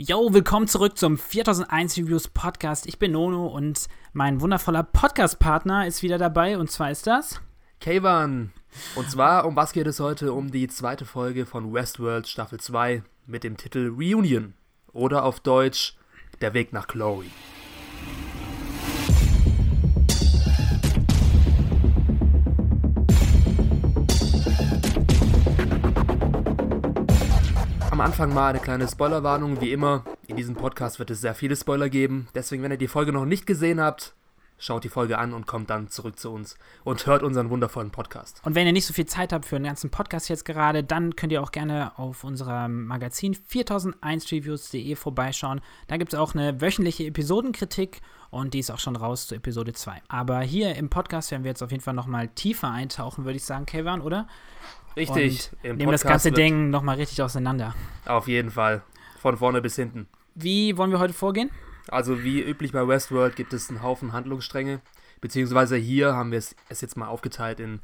Yo, willkommen zurück zum 4001 Reviews Podcast. Ich bin Nono und mein wundervoller Podcast-Partner ist wieder dabei und zwar ist das Kayvan. Und zwar, um was geht es heute? Um die zweite Folge von Westworld Staffel 2 mit dem Titel Reunion oder auf Deutsch Der Weg nach Chloe. Am Anfang mal eine kleine Spoilerwarnung, wie immer. In diesem Podcast wird es sehr viele Spoiler geben. Deswegen, wenn ihr die Folge noch nicht gesehen habt, schaut die Folge an und kommt dann zurück zu uns und hört unseren wundervollen Podcast. Und wenn ihr nicht so viel Zeit habt für den ganzen Podcast jetzt gerade, dann könnt ihr auch gerne auf unserem Magazin 4001reviews.de vorbeischauen. Da gibt es auch eine wöchentliche Episodenkritik und die ist auch schon raus zu Episode 2. Aber hier im Podcast werden wir jetzt auf jeden Fall nochmal tiefer eintauchen, würde ich sagen, Kevin, oder? Richtig. Und nehmen das ganze Ding nochmal richtig auseinander. Auf jeden Fall. Von vorne bis hinten. Wie wollen wir heute vorgehen? Also wie üblich bei Westworld gibt es einen Haufen Handlungsstränge. Beziehungsweise hier haben wir es, es jetzt mal aufgeteilt in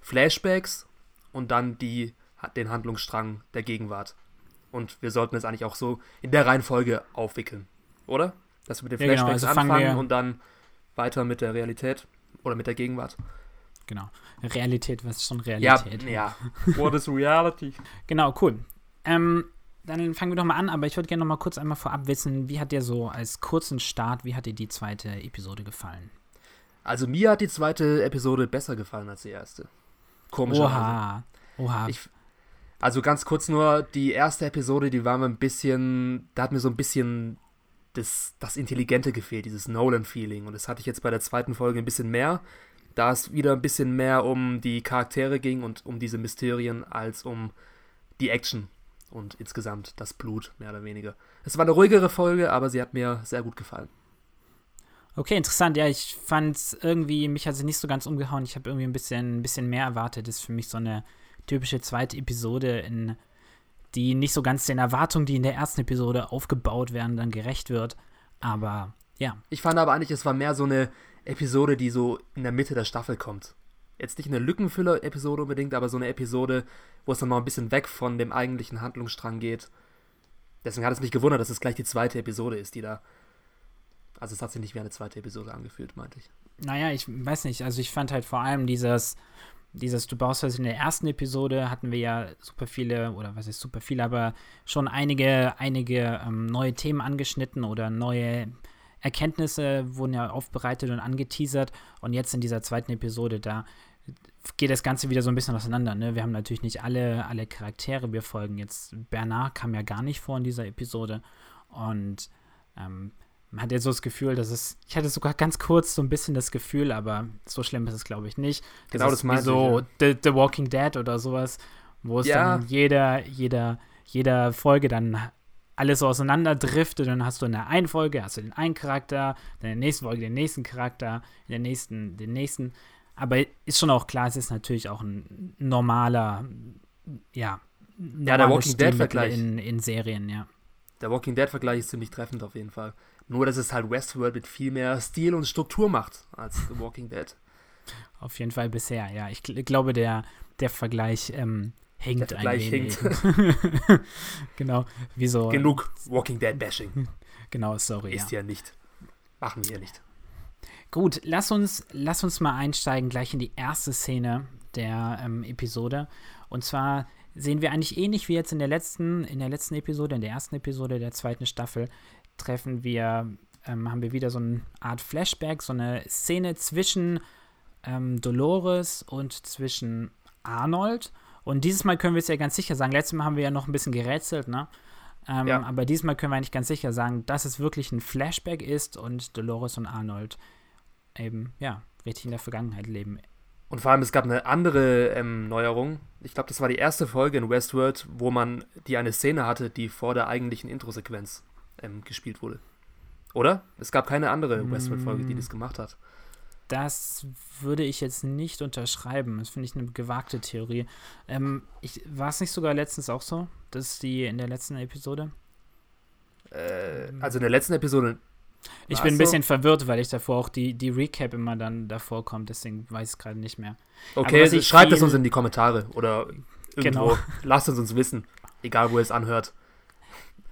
Flashbacks und dann die, den Handlungsstrang der Gegenwart. Und wir sollten es eigentlich auch so in der Reihenfolge aufwickeln, oder? Dass wir mit den Flashbacks ja, genau. also anfangen und dann weiter mit der Realität oder mit der Gegenwart. Genau. Realität, was ist schon Realität? Ja, ja. What is reality? genau, cool. Ähm, dann fangen wir doch mal an, aber ich würde gerne noch mal kurz einmal vorab wissen, wie hat dir so als kurzen Start, wie hat dir die zweite Episode gefallen? Also mir hat die zweite Episode besser gefallen als die erste. Komisch. Oha. Oha. Ich, also ganz kurz nur, die erste Episode, die war mir ein bisschen, da hat mir so ein bisschen das, das Intelligente gefehlt, dieses Nolan-Feeling. Und das hatte ich jetzt bei der zweiten Folge ein bisschen mehr da es wieder ein bisschen mehr um die Charaktere ging und um diese Mysterien als um die Action und insgesamt das Blut, mehr oder weniger. Es war eine ruhigere Folge, aber sie hat mir sehr gut gefallen. Okay, interessant. Ja, ich fand es irgendwie, mich hat sie nicht so ganz umgehauen. Ich habe irgendwie ein bisschen, ein bisschen mehr erwartet. Das ist für mich so eine typische zweite Episode, in die nicht so ganz den Erwartungen, die in der ersten Episode aufgebaut werden, dann gerecht wird. Aber ja. Ich fand aber eigentlich, es war mehr so eine Episode, die so in der Mitte der Staffel kommt. Jetzt nicht eine Lückenfüller-Episode unbedingt, aber so eine Episode, wo es dann mal ein bisschen weg von dem eigentlichen Handlungsstrang geht. Deswegen hat es mich gewundert, dass es gleich die zweite Episode ist, die da. Also es hat sich nicht wie eine zweite Episode angefühlt, meinte ich. Naja, ich weiß nicht. Also ich fand halt vor allem dieses, dieses, du baust das in der ersten Episode, hatten wir ja super viele, oder was ist super viele, aber schon einige, einige ähm, neue Themen angeschnitten oder neue Erkenntnisse wurden ja aufbereitet und angeteasert und jetzt in dieser zweiten Episode, da geht das Ganze wieder so ein bisschen auseinander. Ne? Wir haben natürlich nicht alle, alle Charaktere, wir folgen jetzt. Bernard kam ja gar nicht vor in dieser Episode und ähm, man hat jetzt so das Gefühl, dass es, ich hatte sogar ganz kurz so ein bisschen das Gefühl, aber so schlimm ist es glaube ich nicht. Das genau, das meinte so ich, ja. The, The, Walking Dead oder sowas, wo es ja. dann jeder, jeder, jeder Folge dann alles so auseinanderdriftet. Dann hast du in der einen Folge hast du den einen Charakter, dann in der nächsten Folge den nächsten Charakter, in der nächsten den nächsten. Aber ist schon auch klar, es ist natürlich auch ein normaler, ja, ja der Walking Dead Vergleich in, in Serien, ja. Der Walking Dead Vergleich ist ziemlich treffend auf jeden Fall. Nur, dass es halt Westworld mit viel mehr Stil und Struktur macht als The Walking Dead. Auf jeden Fall bisher, ja. Ich glaube, der, der Vergleich ähm, hängt Der ein wenig. hinkt. genau, wieso? Genug Walking Dead Bashing. Genau, sorry. Ist ja, ja nicht. Machen wir nicht. Gut, lass uns, lass uns mal einsteigen gleich in die erste Szene der ähm, Episode. Und zwar sehen wir eigentlich ähnlich wie jetzt in der letzten, in der letzten Episode, in der ersten Episode der zweiten Staffel, treffen wir, ähm, haben wir wieder so eine Art Flashback, so eine Szene zwischen ähm, Dolores und zwischen Arnold. Und dieses Mal können wir es ja ganz sicher sagen. Letztes Mal haben wir ja noch ein bisschen gerätselt, ne? Ähm, ja. Aber diesmal können wir eigentlich ganz sicher sagen, dass es wirklich ein Flashback ist und Dolores und Arnold eben, ja, richtig in der Vergangenheit leben. Und vor allem, es gab eine andere ähm, Neuerung. Ich glaube, das war die erste Folge in Westworld, wo man die eine Szene hatte, die vor der eigentlichen Intro-Sequenz ähm, gespielt wurde. Oder? Es gab keine andere Westworld-Folge, die das gemacht hat. Das würde ich jetzt nicht unterschreiben. Das finde ich eine gewagte Theorie. Ähm, war es nicht sogar letztens auch so, dass die in der letzten Episode? Äh, also in der letzten Episode. Ich bin ein bisschen so? verwirrt, weil ich davor auch die, die Recap immer dann davor kommt, deswegen weiß ich es gerade nicht mehr. Okay, also schreibt es uns in die Kommentare oder irgendwo. Genau. Lasst es uns wissen, egal wo ihr es anhört.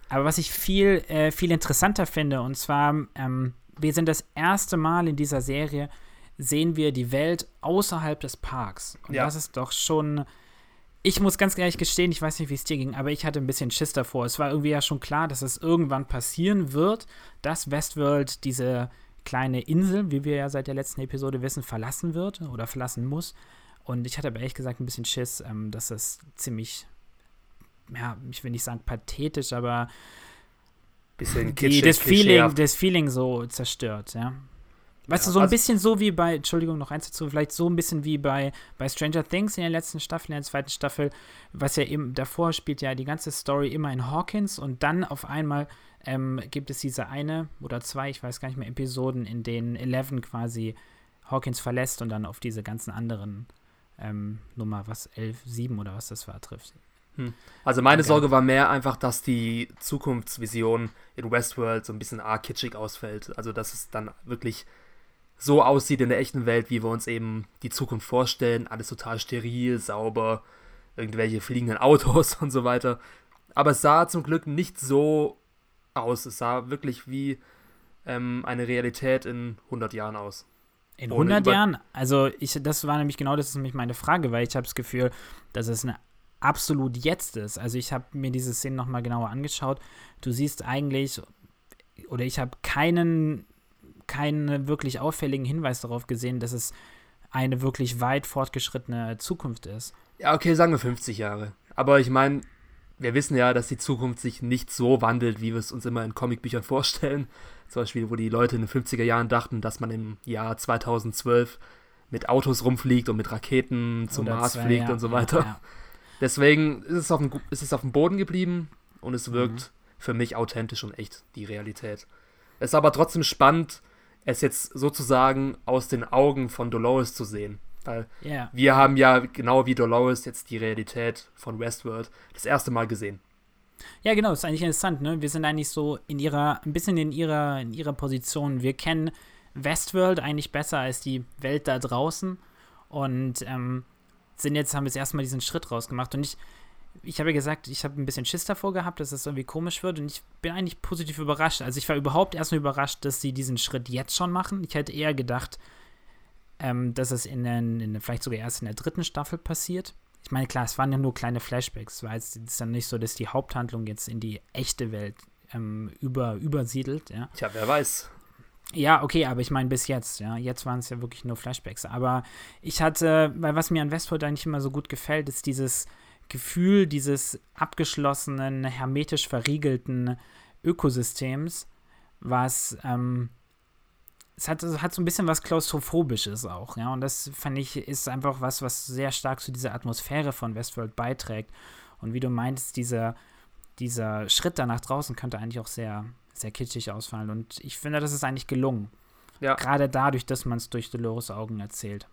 Aber was ich viel, äh, viel interessanter finde, und zwar, ähm, wir sind das erste Mal in dieser Serie, sehen wir die Welt außerhalb des Parks. Und Ja. das ist doch schon. Ich muss ganz ehrlich gestehen, ich weiß nicht, wie es dir ging, aber ich hatte ein bisschen Schiss davor. Es war irgendwie ja schon klar, dass es irgendwann passieren wird, dass Westworld diese kleine Insel, wie wir ja seit der letzten Episode wissen, verlassen wird oder verlassen muss. Und ich hatte aber ehrlich gesagt ein bisschen Schiss, ähm, dass es ziemlich, ja, ich will nicht sagen pathetisch, aber Bisschen kitschig, das, Feeling, das Feeling so zerstört, ja. Weißt Ja, du, so ein also- bisschen so wie bei, Entschuldigung, noch eins dazu, vielleicht so ein bisschen wie bei, bei Stranger Things in der letzten Staffel, in der zweiten Staffel, was ja eben davor spielt ja die ganze Story immer in Hawkins und dann auf einmal ähm, gibt es diese eine oder zwei, ich weiß gar nicht mehr, Episoden, in denen Eleven quasi Hawkins verlässt und dann auf diese ganzen anderen ähm, Nummer, was, 11, 7 oder was das war, trifft. Also meine Okay. Sorge war mehr einfach, dass die Zukunftsvision in Westworld so ein bisschen arg kitschig ausfällt. Also dass es dann wirklich so aussieht in der echten Welt, wie wir uns eben die Zukunft vorstellen. Alles total steril, sauber, irgendwelche fliegenden Autos und so weiter. Aber es sah zum Glück nicht so aus. Es sah wirklich wie ähm, eine Realität in 100 Jahren aus. In Ohne 100 über- Jahren? Also, ich, das war nämlich genau das ist nämlich meine Frage, weil ich habe das Gefühl, dass es eine absolut jetzt ist. Also, ich habe mir diese Szene nochmal genauer angeschaut. Du siehst eigentlich, oder ich habe keinen, keinen wirklich auffälligen Hinweis darauf gesehen, dass es eine wirklich weit fortgeschrittene Zukunft ist. Ja, okay, sagen wir 50 Jahre. Aber ich meine, wir wissen ja, dass die Zukunft sich nicht so wandelt, wie wir es uns immer in Comicbüchern vorstellen. Zum Beispiel, wo die Leute in den 50er Jahren dachten, dass man im Jahr 2012 mit Autos rumfliegt und mit Raketen zum Oder Mars zwei, fliegt ja, und so weiter. Ja, Deswegen ist es, auf dem, ist es auf dem Boden geblieben und es wirkt Mhm. für mich authentisch und echt, die Realität. Es ist aber trotzdem spannend, es jetzt sozusagen aus den Augen von Dolores zu sehen. Weil ja. wir haben ja genau wie Dolores jetzt die Realität von Westworld das erste Mal gesehen. Ja, genau, ist eigentlich interessant, ne? Wir sind eigentlich so in ihrer, ein bisschen in ihrer, in ihrer Position. Wir kennen Westworld eigentlich besser als die Welt da draußen und ähm, sind jetzt, haben jetzt erstmal diesen Schritt rausgemacht. Und ich, ich habe ja gesagt, ich habe ein bisschen Schiss davor gehabt, dass es irgendwie komisch wird und ich bin eigentlich positiv überrascht. Also ich war überhaupt erstmal überrascht, dass sie diesen Schritt jetzt schon machen. Ich hätte eher gedacht, ähm, dass es in, den, in der- vielleicht sogar erst in der dritten Staffel passiert. Ich meine, klar, es waren ja nur kleine Flashbacks. Jetzt es ist dann nicht so, dass die Haupthandlung jetzt in die echte Welt ähm, über, übersiedelt, ja. Tja, wer weiß. Ja, okay, aber ich meine bis jetzt, ja. Jetzt waren es ja wirklich nur Flashbacks. Aber ich hatte, weil was mir an Westworld eigentlich immer so gut gefällt, ist dieses Gefühl dieses abgeschlossenen, hermetisch verriegelten Ökosystems, was, ähm, es hat, es hat so ein bisschen was Klaustrophobisches auch, ja. Und das fand ich, ist einfach was, was sehr stark zu dieser Atmosphäre von Westworld beiträgt. Und wie du meintest, dieser, dieser Schritt da nach draußen könnte eigentlich auch sehr, sehr kitschig ausfallen. Und ich finde, das ist eigentlich gelungen. Ja. Gerade dadurch, dass man es durch Dolores Augen erzählt.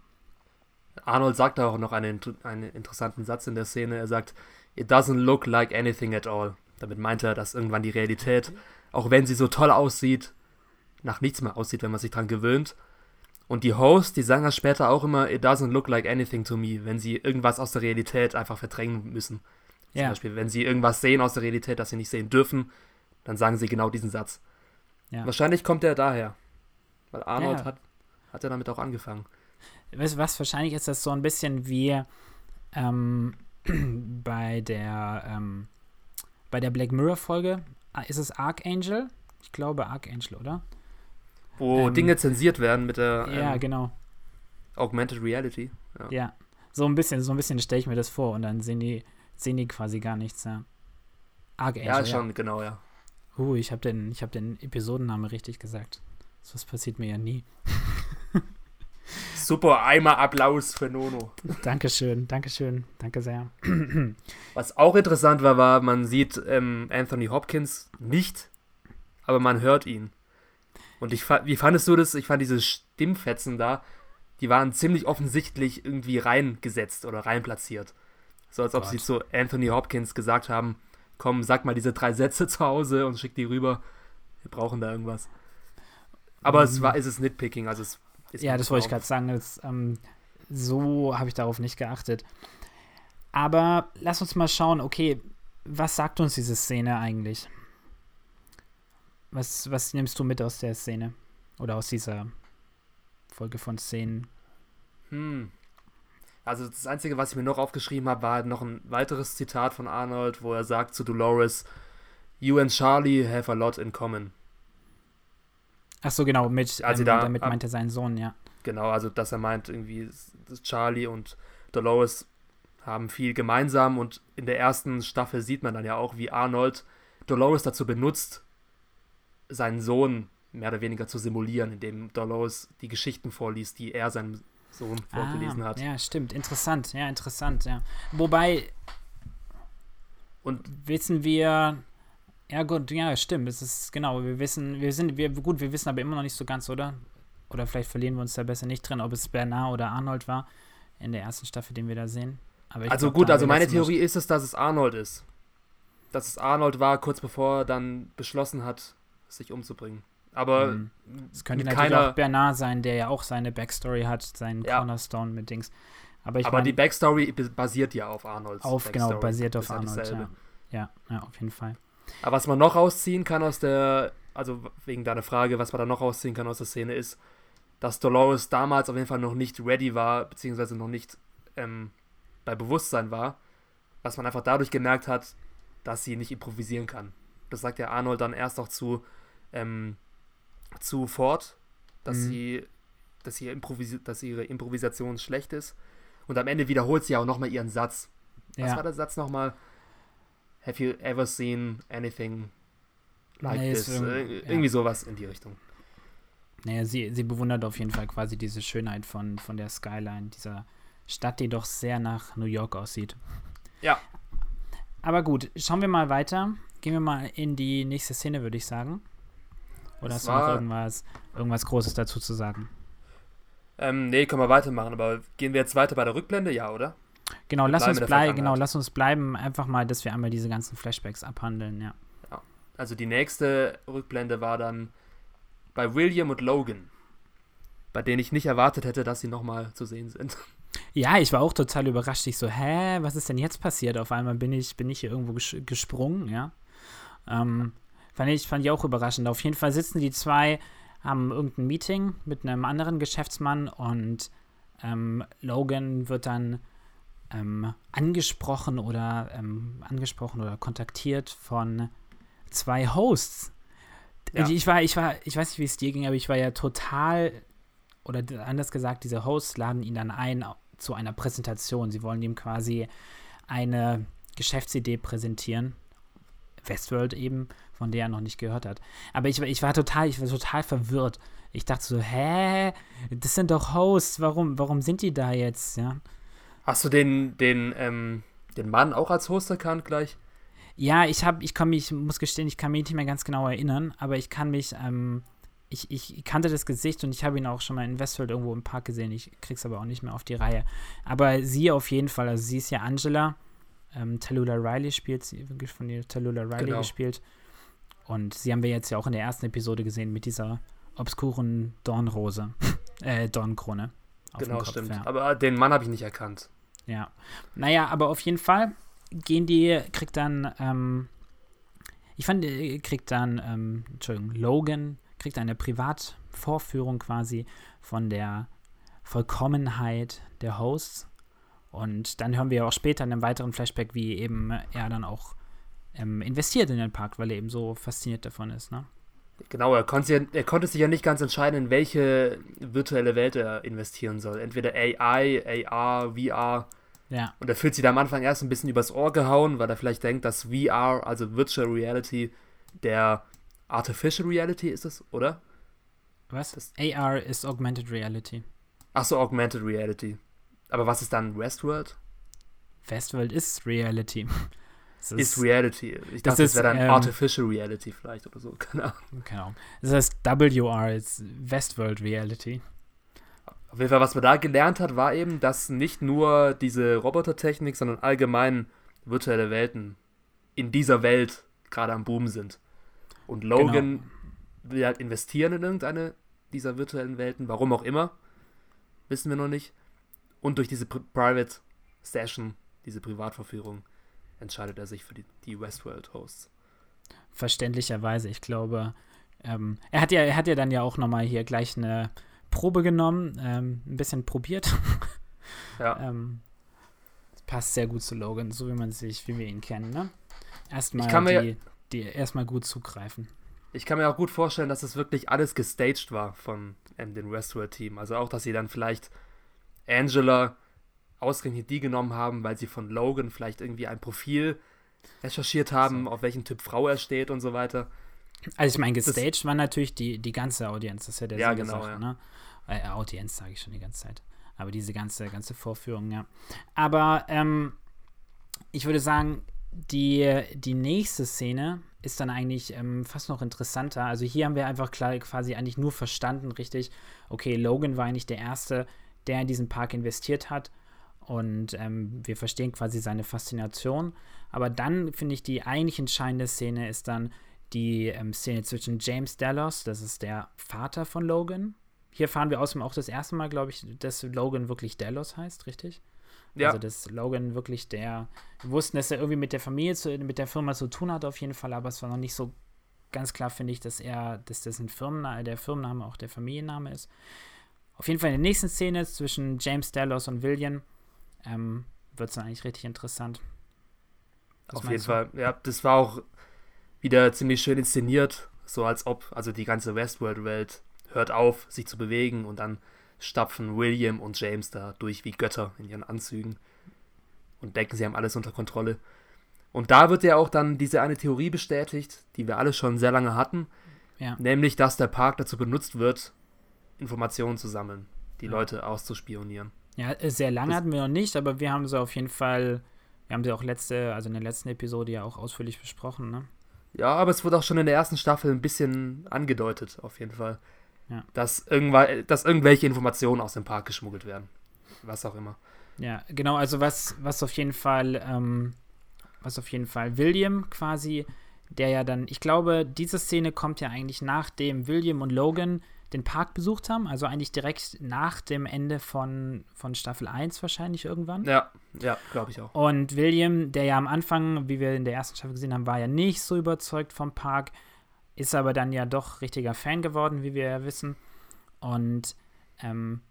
Arnold sagt auch noch einen, einen interessanten Satz in der Szene. Er sagt, It doesn't look like anything at all. Damit meint er, dass irgendwann die Realität, auch wenn sie so toll aussieht, nach nichts mehr aussieht, wenn man sich dran gewöhnt. Und die Hosts, die sagen das später auch immer, It doesn't look like anything to me, wenn sie irgendwas aus der Realität einfach verdrängen müssen. Zum Ja. Beispiel, wenn sie irgendwas sehen aus der Realität, das sie nicht sehen dürfen, dann sagen sie genau diesen Satz. Ja. Wahrscheinlich kommt er daher. Weil Arnold Ja. hat, hat ja damit auch angefangen. Weißt du was? Wahrscheinlich ist das so ein bisschen wie ähm, bei der ähm, bei der Black Mirror Folge. Ah, Ist es Archangel? Ich glaube Archangel, oder? Wo Ähm, Dinge zensiert werden mit der Ja, ähm, genau. Augmented Reality. Ja. Ja. So ein bisschen, so ein bisschen stelle ich mir das vor und dann sehen die, sehen die quasi gar nichts, ja. Archangel. Ja, schon, genau, ja. Uh, ich habe den, ich hab den Episodennamen richtig gesagt. So was passiert mir ja nie. Super, einmal Applaus für Nono. Dankeschön, Dankeschön, danke sehr. Was auch interessant war, war, man sieht ähm, Anthony Hopkins nicht, aber man hört ihn. Und ich wie fandest du das? Ich fand diese Stimmfetzen da, die waren ziemlich offensichtlich irgendwie reingesetzt oder reinplatziert. So als ob Gott. sie zu Anthony Hopkins gesagt haben, komm, sag mal diese drei Sätze zu Hause und schick die rüber. Wir brauchen da irgendwas. Aber es Mhm. war, es ist Nitpicking, also es Ja, das wollte ich gerade sagen. Das, ähm, so habe ich darauf nicht geachtet. Aber lass uns mal schauen, okay, was sagt uns diese Szene eigentlich? Was, was nimmst du mit aus der Szene? Oder aus dieser Folge von Szenen? Hm. Also das Einzige, was ich mir noch aufgeschrieben habe, war noch ein weiteres Zitat von Arnold, wo er sagt zu Dolores, You and Charlie have a lot in common. Ach so, genau, mit, Also ähm, da- damit meint er seinen Sohn, ja. Genau, also dass er meint, irgendwie Charlie und Dolores haben viel gemeinsam und in der ersten Staffel sieht man dann ja auch, wie Arnold Dolores dazu benutzt, seinen Sohn mehr oder weniger zu simulieren, indem Dolores die Geschichten vorliest, die er seinem Sohn vorgelesen ah, hat. Ja, stimmt. Interessant, ja, interessant, ja. Wobei, Und wissen wir. Ja, gut, ja, stimmt. Es ist genau. Wir wissen, wir sind, wir, gut, wir wissen aber immer noch nicht so ganz, oder? Oder vielleicht verlieren wir uns da besser nicht drin, ob es Bernard oder Arnold war in der ersten Staffel, den wir da sehen. Also glaub, gut, also meine Theorie ist es, dass es Arnold ist. Dass es Arnold war, kurz bevor er dann beschlossen hat, sich umzubringen. Aber Mhm. Es könnte natürlich keiner- auch Bernard sein, der ja auch seine Backstory hat, seinen Ja. Cornerstone mit Dings. Aber ich aber mein, die Backstory basiert ja auf Arnolds. auf, genau, Backstory. basiert auf Arnold, ja. ja. Ja, auf jeden Fall. Aber was man noch rausziehen kann aus der, also wegen deiner Frage, was man da noch rausziehen kann aus der Szene ist, dass Dolores damals auf jeden Fall noch nicht ready war, beziehungsweise noch nicht ähm, bei Bewusstsein war, was man einfach dadurch gemerkt hat, dass sie nicht improvisieren kann. Das sagt ja Arnold dann erst auch zu, ähm, zu Ford, dass Mhm. sie, dass, sie dass ihre Improvisation schlecht ist. Und am Ende wiederholt sie auch nochmal ihren Satz. Was Ja. war der Satz nochmal? Have you ever seen anything like Nee, this? irg- Äh, ja. Irgendwie sowas in die Richtung. Naja, sie, sie bewundert auf jeden Fall quasi diese Schönheit von, von der Skyline, dieser Stadt, die doch sehr nach New York aussieht. Ja. Aber gut, schauen wir mal weiter. Gehen wir mal in die nächste Szene, würde ich sagen. Oder Es hast du noch irgendwas, irgendwas Großes dazu zu sagen? Ähm, nee, können wir weitermachen, aber gehen wir jetzt weiter bei der Rückblende? Ja, oder? Genau, lass uns bleiben, genau, lass uns bleiben, einfach mal, dass wir einmal diese ganzen Flashbacks abhandeln, ja. Also die nächste Rückblende war dann bei William und Logan, bei denen ich nicht erwartet hätte, dass sie nochmal zu sehen sind. Ja, ich war auch total überrascht. Ich so, hä, was ist denn jetzt passiert? Auf einmal bin ich, bin ich hier irgendwo ges gesprungen, ja. Ähm, fand, ich, fand ich auch überraschend. Auf jeden Fall sitzen die zwei, haben irgendein Meeting mit einem anderen Geschäftsmann und ähm, Logan wird dann ähm, angesprochen oder ähm, angesprochen oder kontaktiert von zwei Hosts. Ja. Ich war, ich war, ich weiß nicht, wie es dir ging, aber ich war ja total, oder anders gesagt, diese Hosts laden ihn dann ein zu einer Präsentation. Sie wollen ihm quasi eine Geschäftsidee präsentieren. Westworld eben, von der er noch nicht gehört hat. Aber ich, war- ich war total, ich war total verwirrt. Ich dachte so, hä? Das sind doch Hosts, warum, warum sind die da jetzt? Ja, Hast du den, den, ähm, den Mann auch als Host erkannt gleich? ja ich habe, ich kann mich, muss gestehen, ich kann mich nicht mehr ganz genau erinnern, aber ich kann mich, ähm, ich, ich kannte das Gesicht und ich habe ihn auch schon mal in Westworld irgendwo im Park gesehen. Ich krieg's aber auch nicht mehr auf die Reihe. Aber sie auf jeden Fall, also sie ist ja Angela. Ähm, Tallulah Riley spielt sie, wirklich von ihr Tallulah Riley Genau. gespielt. Und sie haben wir jetzt ja auch in der ersten Episode gesehen mit dieser obskuren Dornrose, äh, Dornkrone. Genau, stimmt. Ja. Aber den Mann habe ich nicht erkannt. Ja. Naja, aber auf jeden Fall gehen die, kriegt dann, ähm, ich fand, äh, kriegt dann, ähm, Entschuldigung, Logan kriegt eine Privatvorführung quasi von der Vollkommenheit der Hosts. Und dann hören wir auch später in einem weiteren Flashback, wie eben er dann auch ähm, investiert in den Park, weil er eben so fasziniert davon ist, ne? Genau, er konnte, sich ja- er konnte sich ja nicht ganz entscheiden, in welche virtuelle Welt er investieren soll. Entweder AI, AR, VR. Ja, Und er fühlt sich da am Anfang erst ein bisschen übers Ohr gehauen, weil er vielleicht denkt, dass VR, also Virtual Reality, der Artificial Reality ist es, oder? was? Das- AR ist Augmented Reality. Achso, Augmented Reality. Aber was ist dann Westworld? Westworld ist Reality. Es Ist Reality. Ich das dachte, ist, wäre dann ähm, Artificial Reality vielleicht oder so. Keine Ahnung. Genau. Das heißt WR ist Westworld Reality. Auf jeden Fall, was man da gelernt hat, war eben, dass nicht nur diese Robotertechnik, sondern allgemein virtuelle Welten in dieser Welt gerade am Boom sind. Und Logan Genau. will halt investieren in irgendeine dieser virtuellen Welten, warum auch immer, wissen wir noch nicht. Und durch diese Pri Private Session, diese Privatverführung, entscheidet er sich für die, die Westworld-Hosts. Verständlicherweise. Ich glaube, ähm, er hat ja, er hat ja dann ja auch nochmal hier gleich eine Probe genommen, ähm, ein bisschen probiert. Ja. ähm, das passt sehr gut zu Logan, so wie man sich, wie wir ihn kennen, ne? Erstmal Ich kann mir- die, die erstmal gut zugreifen. Ich kann mir auch gut vorstellen, dass es wirklich alles gestaged war von ähm, dem Westworld-Team. Also auch, dass sie dann vielleicht Angela ausgerechnet die genommen haben, weil sie von Logan vielleicht irgendwie ein Profil recherchiert haben, auf welchen Typ Frau er steht und so weiter. Also ich meine, gestaged war natürlich die, die ganze Audienz, das ist ja der Ja, Sinn genau, Sache, ja. ne? Äh, Audienz sage ich schon die ganze Zeit. Aber diese ganze, ganze Vorführung, ja. Aber ähm, ich würde sagen, die, die nächste Szene ist dann eigentlich ähm, fast noch interessanter. Also hier haben wir einfach klar quasi eigentlich nur verstanden, richtig, okay, Logan war eigentlich der Erste, der in diesen Park investiert hat. Und ähm, wir verstehen quasi seine Faszination. Aber dann finde ich, die eigentlich entscheidende Szene ist dann die ähm, Szene zwischen James Dallas, das ist der Vater von Logan. Hier fahren wir außerdem auch das erste Mal, glaube ich, dass Logan wirklich Dallas heißt, richtig? Ja, Also, dass Logan wirklich der. Wir wussten, dass er irgendwie mit der Familie, zu, mit der Firma zu tun hat, auf jeden Fall, aber es war noch nicht so ganz klar, finde ich, dass er, dass das ein Firmenname, der Firmenname auch der Familienname ist. Auf jeden Fall in der nächsten Szene zwischen James Dallas und William ähm, wird es dann eigentlich richtig interessant. Was auf jeden du? Fall. Ja, das war auch wieder ziemlich schön inszeniert. So als ob, also die ganze Westworld-Welt hört auf, sich zu bewegen und dann stapfen William und James da durch wie Götter in ihren Anzügen und denken, sie haben alles unter Kontrolle. Und da wird ja auch dann diese eine Theorie bestätigt, die wir alle schon sehr lange hatten, Ja. nämlich, dass der Park dazu benutzt wird, Informationen zu sammeln, die Ja. Leute auszuspionieren. Ja, äh, sehr lange hatten wir noch nicht, aber wir haben sie auf jeden Fall, wir haben sie auch letzte, also in der letzten Episode ja auch ausführlich besprochen, ne? Ja, aber es wurde auch schon in der ersten Staffel ein bisschen angedeutet, auf jeden Fall. Ja. Dass, irgendwa- dass irgendwelche Informationen aus dem Park geschmuggelt werden. Was auch immer. Ja, genau, also was, was auf jeden Fall, ähm, was auf jeden Fall William quasi, der ja dann, ich glaube, diese Szene kommt ja eigentlich nachdem William und Logan den Park besucht haben, also eigentlich direkt nach dem Ende von, von Staffel 1 wahrscheinlich irgendwann. Ja, ja, glaube ich auch. Und William, der ja am Anfang, wie wir in der ersten Staffel gesehen haben, war ja nicht so überzeugt vom Park, ist aber dann ja doch richtiger Fan geworden, wie wir ja wissen. Und ähm,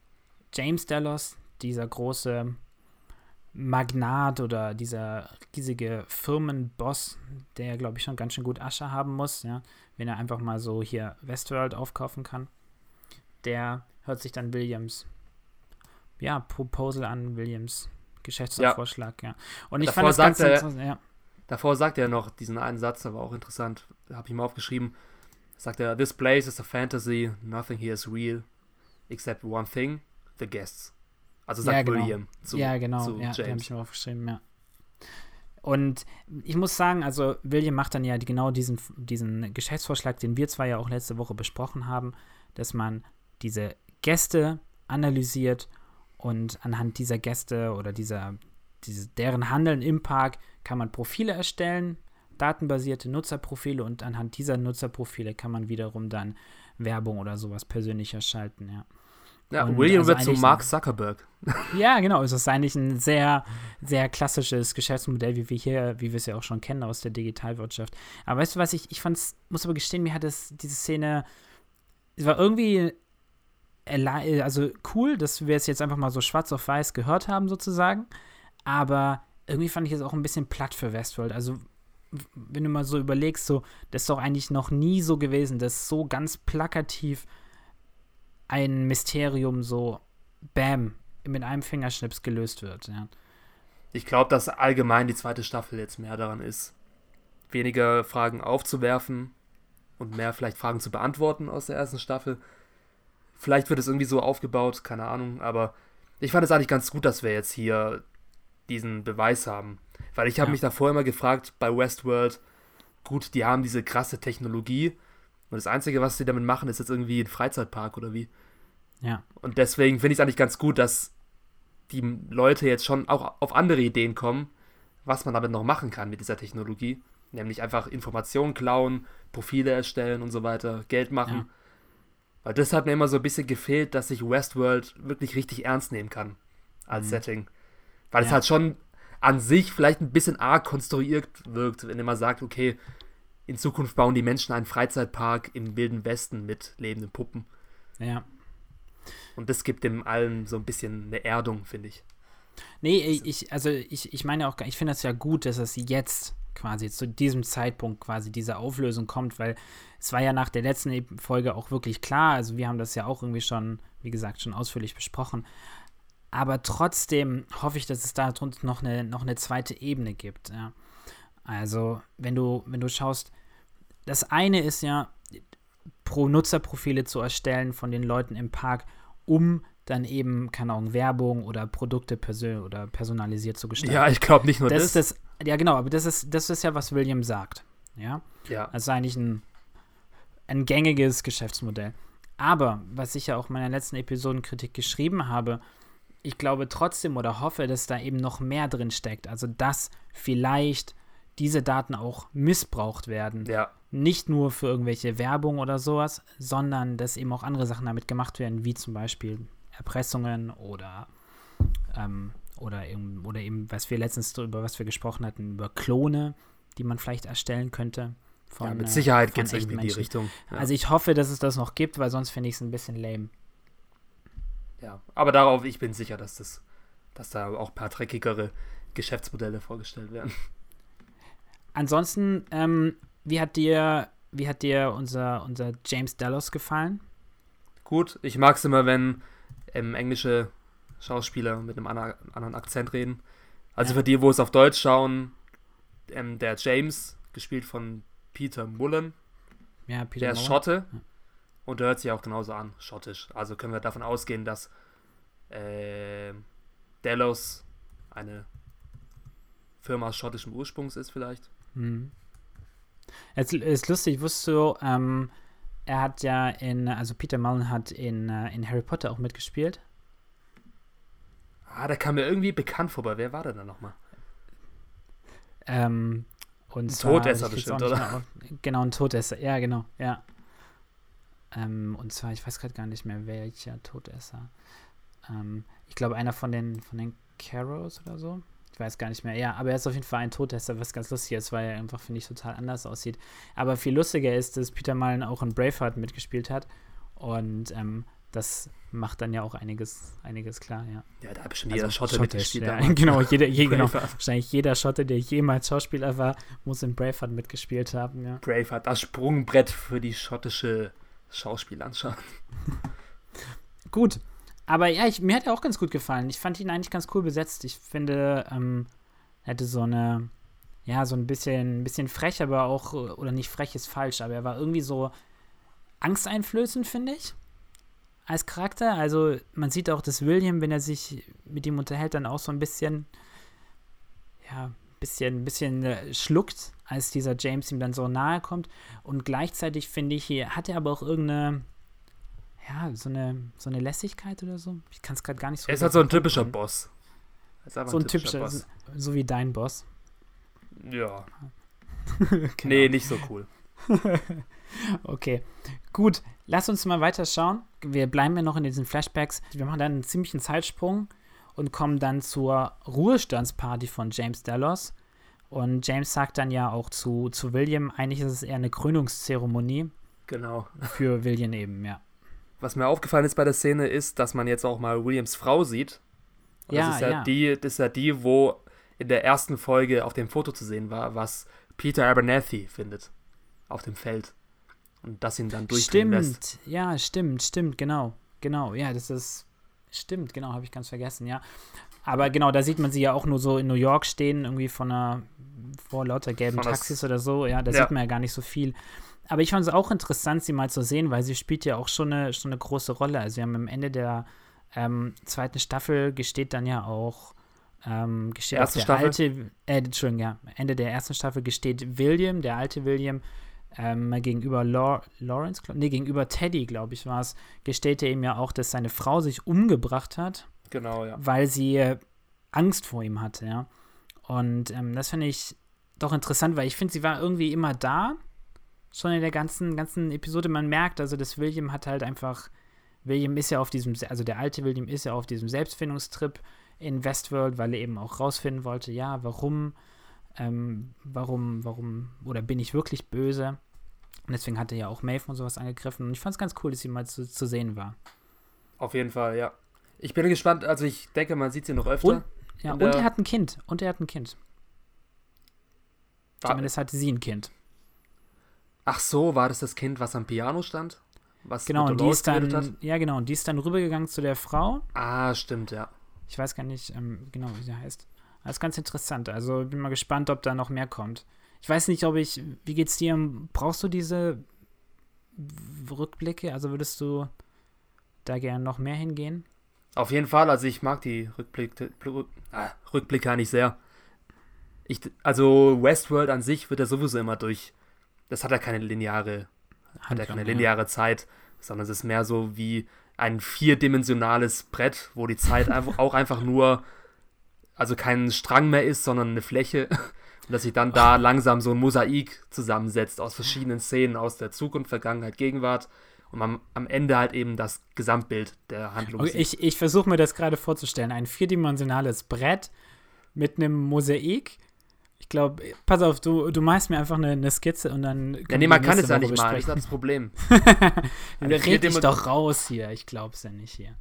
James Dallas, dieser große Magnat oder dieser riesige Firmenboss, der, glaube ich, schon ganz schön gut Asche haben muss, ja, wenn er einfach mal so hier Westworld aufkaufen kann, der hört sich dann Williams, ja, Proposal an, Williams Geschäftsvorschlag, ja. Und ich Davor fand das ganz er- interessant, ja. Davor sagt er noch diesen einen Satz, der war auch interessant. Habe ich mal aufgeschrieben. Sagt er, This place is a fantasy, nothing here is real, except one thing, the guests. Also sagt Ja, genau. William zu, ja, genau. zu ja, die habe James. ich mir aufgeschrieben, ja. Und ich muss sagen, also William macht dann ja genau diesen, diesen Geschäftsvorschlag, den wir zwar ja auch letzte Woche besprochen haben, dass man diese Gäste analysiert und anhand dieser Gäste oder dieser, diese, deren Handeln im Park kann man Profile erstellen, datenbasierte Nutzerprofile und anhand dieser Nutzerprofile kann man wiederum dann Werbung oder sowas persönlicher schalten, ja. Ja, Und William also wird zu Mark Zuckerberg. Ja, genau. Es ist eigentlich ein sehr, sehr klassisches Geschäftsmodell, wie wir hier, wie wir es ja auch schon kennen aus der Digitalwirtschaft. Aber weißt du was, ich, ich fand's, muss aber gestehen, mir hat es, diese Szene, es war irgendwie, also cool, dass wir es jetzt einfach mal so schwarz auf weiß gehört haben, sozusagen. Aber irgendwie fand ich es auch ein bisschen platt für Westworld. Also, wenn du mal so überlegst, so, das ist doch eigentlich noch nie so gewesen, dass so ganz plakativ ein Mysterium so, bam, mit einem Fingerschnips gelöst wird. Ja. Ich glaube, dass allgemein die zweite Staffel jetzt mehr daran ist, weniger Fragen aufzuwerfen und mehr vielleicht Fragen zu beantworten aus der ersten Staffel. Vielleicht wird es irgendwie so aufgebaut, keine Ahnung, aber ich fand es eigentlich ganz gut, dass wir jetzt hier diesen Beweis haben. Weil ich habe Ja. mich davor immer gefragt bei Westworld, gut, die haben diese krasse Technologie und das Einzige, was sie damit machen, ist jetzt irgendwie ein Freizeitpark oder wie. Ja. Und deswegen finde ich es eigentlich ganz gut, dass die Leute jetzt schon auch auf andere Ideen kommen, was man damit noch machen kann mit dieser Technologie. Nämlich einfach Informationen klauen, Profile erstellen und so weiter, Geld machen. Ja. Weil das hat mir immer so ein bisschen gefehlt, dass sich Westworld wirklich richtig ernst nehmen kann als Mhm. Setting. Weil es Ja. halt schon an sich vielleicht ein bisschen arg konstruiert wirkt, wenn man sagt, okay, in Zukunft bauen die Menschen einen Freizeitpark im Wilden Westen mit lebenden Puppen. Ja. Und das gibt dem allen so ein bisschen eine Erdung, finde ich. Nee, ich, also ich, ich meine auch, ich finde das ja gut, dass es jetzt quasi zu diesem Zeitpunkt quasi diese Auflösung kommt, weil es war ja nach der letzten Folge auch wirklich klar, also wir haben das ja auch irgendwie schon, wie gesagt, schon ausführlich besprochen. Aber trotzdem hoffe ich, dass es da drunter noch eine, noch eine zweite Ebene gibt. Ja. Also, wenn du, wenn du schaust, das eine ist ja, pro Nutzerprofile zu erstellen von den Leuten im Park, um dann eben, keine Ahnung, Werbung oder Produkte persö oder personalisiert zu gestalten. Ja, ich glaube nicht nur das. das. Ja, genau, aber das ist, das ist ja, was William sagt. Ja. Ja. Das ist eigentlich ein, ein gängiges Geschäftsmodell. Aber, was ich ja auch in meiner letzten Episodenkritik geschrieben habe, ich glaube trotzdem oder hoffe, dass da eben noch mehr drin steckt. Also, dass vielleicht diese Daten auch missbraucht werden. Ja. Nicht nur für irgendwelche Werbung oder sowas, sondern dass eben auch andere Sachen damit gemacht werden, wie zum Beispiel Erpressungen oder, ähm, oder, eben, oder eben, was wir letztens über was wir gesprochen hatten, über Klone, die man vielleicht erstellen könnte. Von, ja, mit Sicherheit äh, geht es irgendwie in die Richtung. Ja. Also ich hoffe, dass es das noch gibt, weil sonst finde ich es ein bisschen lame. Ja, aber darauf, ich bin sicher, dass das, dass da auch ein paar dreckigere Geschäftsmodelle vorgestellt werden. Ansonsten, ähm, wie hat dir, wie hat dir unser, unser James Dallas gefallen? Gut, ich mag es immer, wenn ähm, englische Schauspieler mit einem anderen Akzent reden. Also für die, wo es auf Deutsch schauen, ähm, der James, gespielt von Peter Mullen. Ja, Peter Der ist Schotte. Ja. Und der hört sich auch genauso an, schottisch. Also können wir davon ausgehen, dass äh, Delos eine Firma schottischem Ursprungs ist, vielleicht. Mhm. Es ist lustig, wusstest du, ähm, er hat ja in, also Peter Mullen hat in, äh, in Harry Potter auch mitgespielt. Ah, der kam mir irgendwie bekannt vorbei. Wer war der da nochmal? Ähm, und ein zwar, Todesser bestimmt, oder? Auf, genau, ein Todesser, ja, genau, ja. Ähm, und zwar, ich weiß gerade gar nicht mehr, welcher Todesser. Ähm, ich glaube, einer von den, von den Carrows oder so. Ich weiß gar nicht mehr. Ja, aber er ist auf jeden Fall ein Todesser, was ganz lustig ist, weil er einfach, finde ich, total anders aussieht. Aber viel lustiger ist, dass Peter Mullen auch in Braveheart mitgespielt hat. Und ähm, das macht dann ja auch einiges, einiges klar, ja. Ja, da habe schon jeder also, Schotte mitgespielt. Ja, genau, jeder, je, genau, wahrscheinlich jeder Schotte, der jemals Schauspieler war, muss in Braveheart mitgespielt haben, ja. Braveheart, das Sprungbrett für die schottische Schauspiellandschaft. Gut, aber ja, ich, mir hat er auch ganz gut gefallen. Ich fand ihn eigentlich ganz cool besetzt. Ich finde, ähm, er hatte so eine, ja, so ein bisschen, ein bisschen frech, aber auch, oder nicht frech ist falsch, aber er war irgendwie so angsteinflößend, finde ich. Als Charakter. Also, man sieht auch, dass William, wenn er sich mit ihm unterhält, dann auch so ein bisschen, ja, bisschen, bisschen äh, schluckt, als dieser James ihm dann so nahe kommt. Und gleichzeitig finde ich, hat er aber auch irgendeine, ja, so eine, so eine Lässigkeit oder so. Ich kann es gerade gar nicht so. Er ist halt so ein typischer Boss. so ein, ein typischer, Boss. so wie dein Boss. Ja. genau. Nee, nicht so cool. okay, gut. Lass uns mal weiter schauen. Wir bleiben ja noch in diesen Flashbacks. Wir machen dann einen ziemlichen Zeitsprung und kommen dann zur Ruhestandsparty von James Dallas. Und James sagt dann ja auch zu, zu William, eigentlich ist es eher eine Krönungszeremonie. Genau. Für William eben, ja. Was mir aufgefallen ist bei der Szene ist, dass man jetzt auch mal Williams Frau sieht. Und ja, das ist ja, ja, Die, das ist ja die, wo in der ersten Folge auf dem Foto zu sehen war, was Peter Abernathy findet. Auf dem Feld. Und das ihn dann durchgehen lässt. Stimmt, ja, stimmt, stimmt, genau. Genau, ja, das ist. Stimmt, genau, habe ich ganz vergessen, ja. Aber genau, da sieht man sie ja auch nur so in New York stehen, irgendwie von einer, vor lauter gelben von Taxis oder so. Ja, da ja. sieht man ja gar nicht so viel aber ich fand es auch interessant, sie mal zu sehen, weil sie spielt ja auch schon eine, schon eine große Rolle. Also wir haben am Ende der ähm, zweiten Staffel gesteht dann ja auch ähm, gesteht Erste der Staffel? alte, äh, Entschuldigung, ja, Ende der ersten Staffel gesteht William, der alte William, ähm, gegenüber Law Lawrence, nee, gegenüber Teddy, glaube ich, war es, gesteht er ihm ja auch, dass seine Frau sich umgebracht hat. Genau, ja. Weil sie äh, Angst vor ihm hatte, ja. Und ähm, das finde ich doch interessant, weil ich finde, sie war irgendwie immer da, schon in der ganzen, ganzen Episode. Man merkt also, dass William hat halt einfach, William ist ja auf diesem, also der alte William ist ja auf diesem Selbstfindungstrip in Westworld, weil er eben auch rausfinden wollte, ja, warum ähm, warum, warum, oder bin ich wirklich böse? Und deswegen hat er ja auch Maeve und sowas angegriffen. Und ich fand es ganz cool, dass sie mal zu, zu sehen war. Auf jeden Fall, ja. Ich bin gespannt, also ich denke, man sieht sie noch öfter. Und, ja, und er hat ein Kind. Und er hat ein Kind. War Zumindest hatte sie ein Kind. Ach so, war das das Kind, was am Piano stand? Was genau, und die ist dann, ja genau, und die ist dann rübergegangen zu der Frau. Ah, stimmt, ja. Ich weiß gar nicht ähm, genau, wie sie heißt. Das ist ganz interessant. Also bin mal gespannt, ob da noch mehr kommt. Ich weiß nicht, ob ich, wie geht's dir? Brauchst du diese Rückblicke? Also würdest du da gerne noch mehr hingehen? Auf jeden Fall, also ich mag die Rückblicke, äh, Rückblicke eigentlich sehr. Ich, also Westworld an sich wird ja sowieso immer durch, das hat ja keine lineare, hat ja keine lineare Zeit, sondern es ist mehr so wie ein vierdimensionales Brett, wo die Zeit einfach, auch einfach nur, also kein Strang mehr ist, sondern eine Fläche. Und dass sich dann da langsam so ein Mosaik zusammensetzt aus verschiedenen Szenen aus der Zukunft, Vergangenheit, Gegenwart und man am Ende halt eben das Gesamtbild der Handlung okay, Ich, ich versuche mir das gerade vorzustellen. Ein vierdimensionales Brett mit einem Mosaik. Ich glaube, pass auf, du, du malst mir einfach eine, eine Skizze und dann. Ja, nee, man kann es ja nicht malen, das ist das Problem. Red dich doch raus hier, ich glaube es ja nicht hier.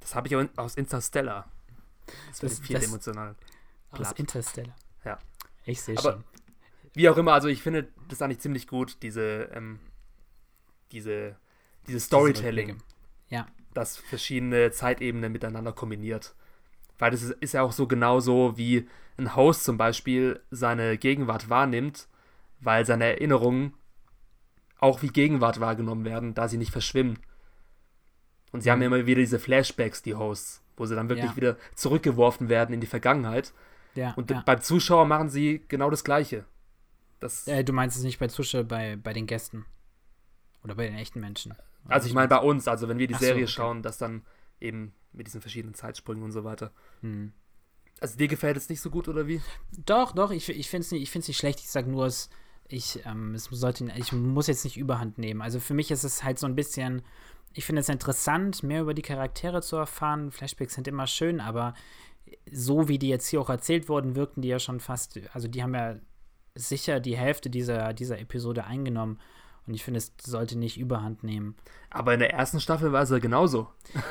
Das habe ich aus Interstellar. Das, das ist vierdimensional. Aus Interstellar. Ja. Ich sehe schon. Wie auch immer, also ich finde das eigentlich ziemlich gut, diese, ähm, diese dieses Storytelling, ja. das verschiedene Zeitebenen miteinander kombiniert. Weil das ist, ja auch so genauso, wie ein Host zum Beispiel seine Gegenwart wahrnimmt, weil seine Erinnerungen auch wie Gegenwart wahrgenommen werden, da sie nicht verschwimmen. Und sie mhm. haben ja immer wieder diese Flashbacks, die Hosts, wo sie dann wirklich ja. wieder zurückgeworfen werden in die Vergangenheit. Ja, und ja. beim Zuschauer machen sie genau das Gleiche. Das äh, du meinst es nicht bei Zuschauern, bei, bei den Gästen. Oder bei den echten Menschen. Also ich meine bei uns, also wenn wir die Ach Serie so, okay. schauen, dass dann eben mit diesen verschiedenen Zeitsprüngen und so weiter. Hm. Also dir gefällt es nicht so gut oder wie? Doch, doch, ich, ich finde es nicht, nicht schlecht. Ich sage nur, es, ich, ähm, es sollte, ich muss jetzt nicht überhand nehmen. Also für mich ist es halt so ein bisschen, ich finde es interessant, mehr über die Charaktere zu erfahren. Flashbacks sind immer schön, aber so wie die jetzt hier auch erzählt wurden, wirkten die ja schon fast, also die haben ja sicher die Hälfte dieser, dieser Episode eingenommen. Und ich finde, es sollte nicht überhand nehmen. Aber in der ersten Staffel war es ja genauso.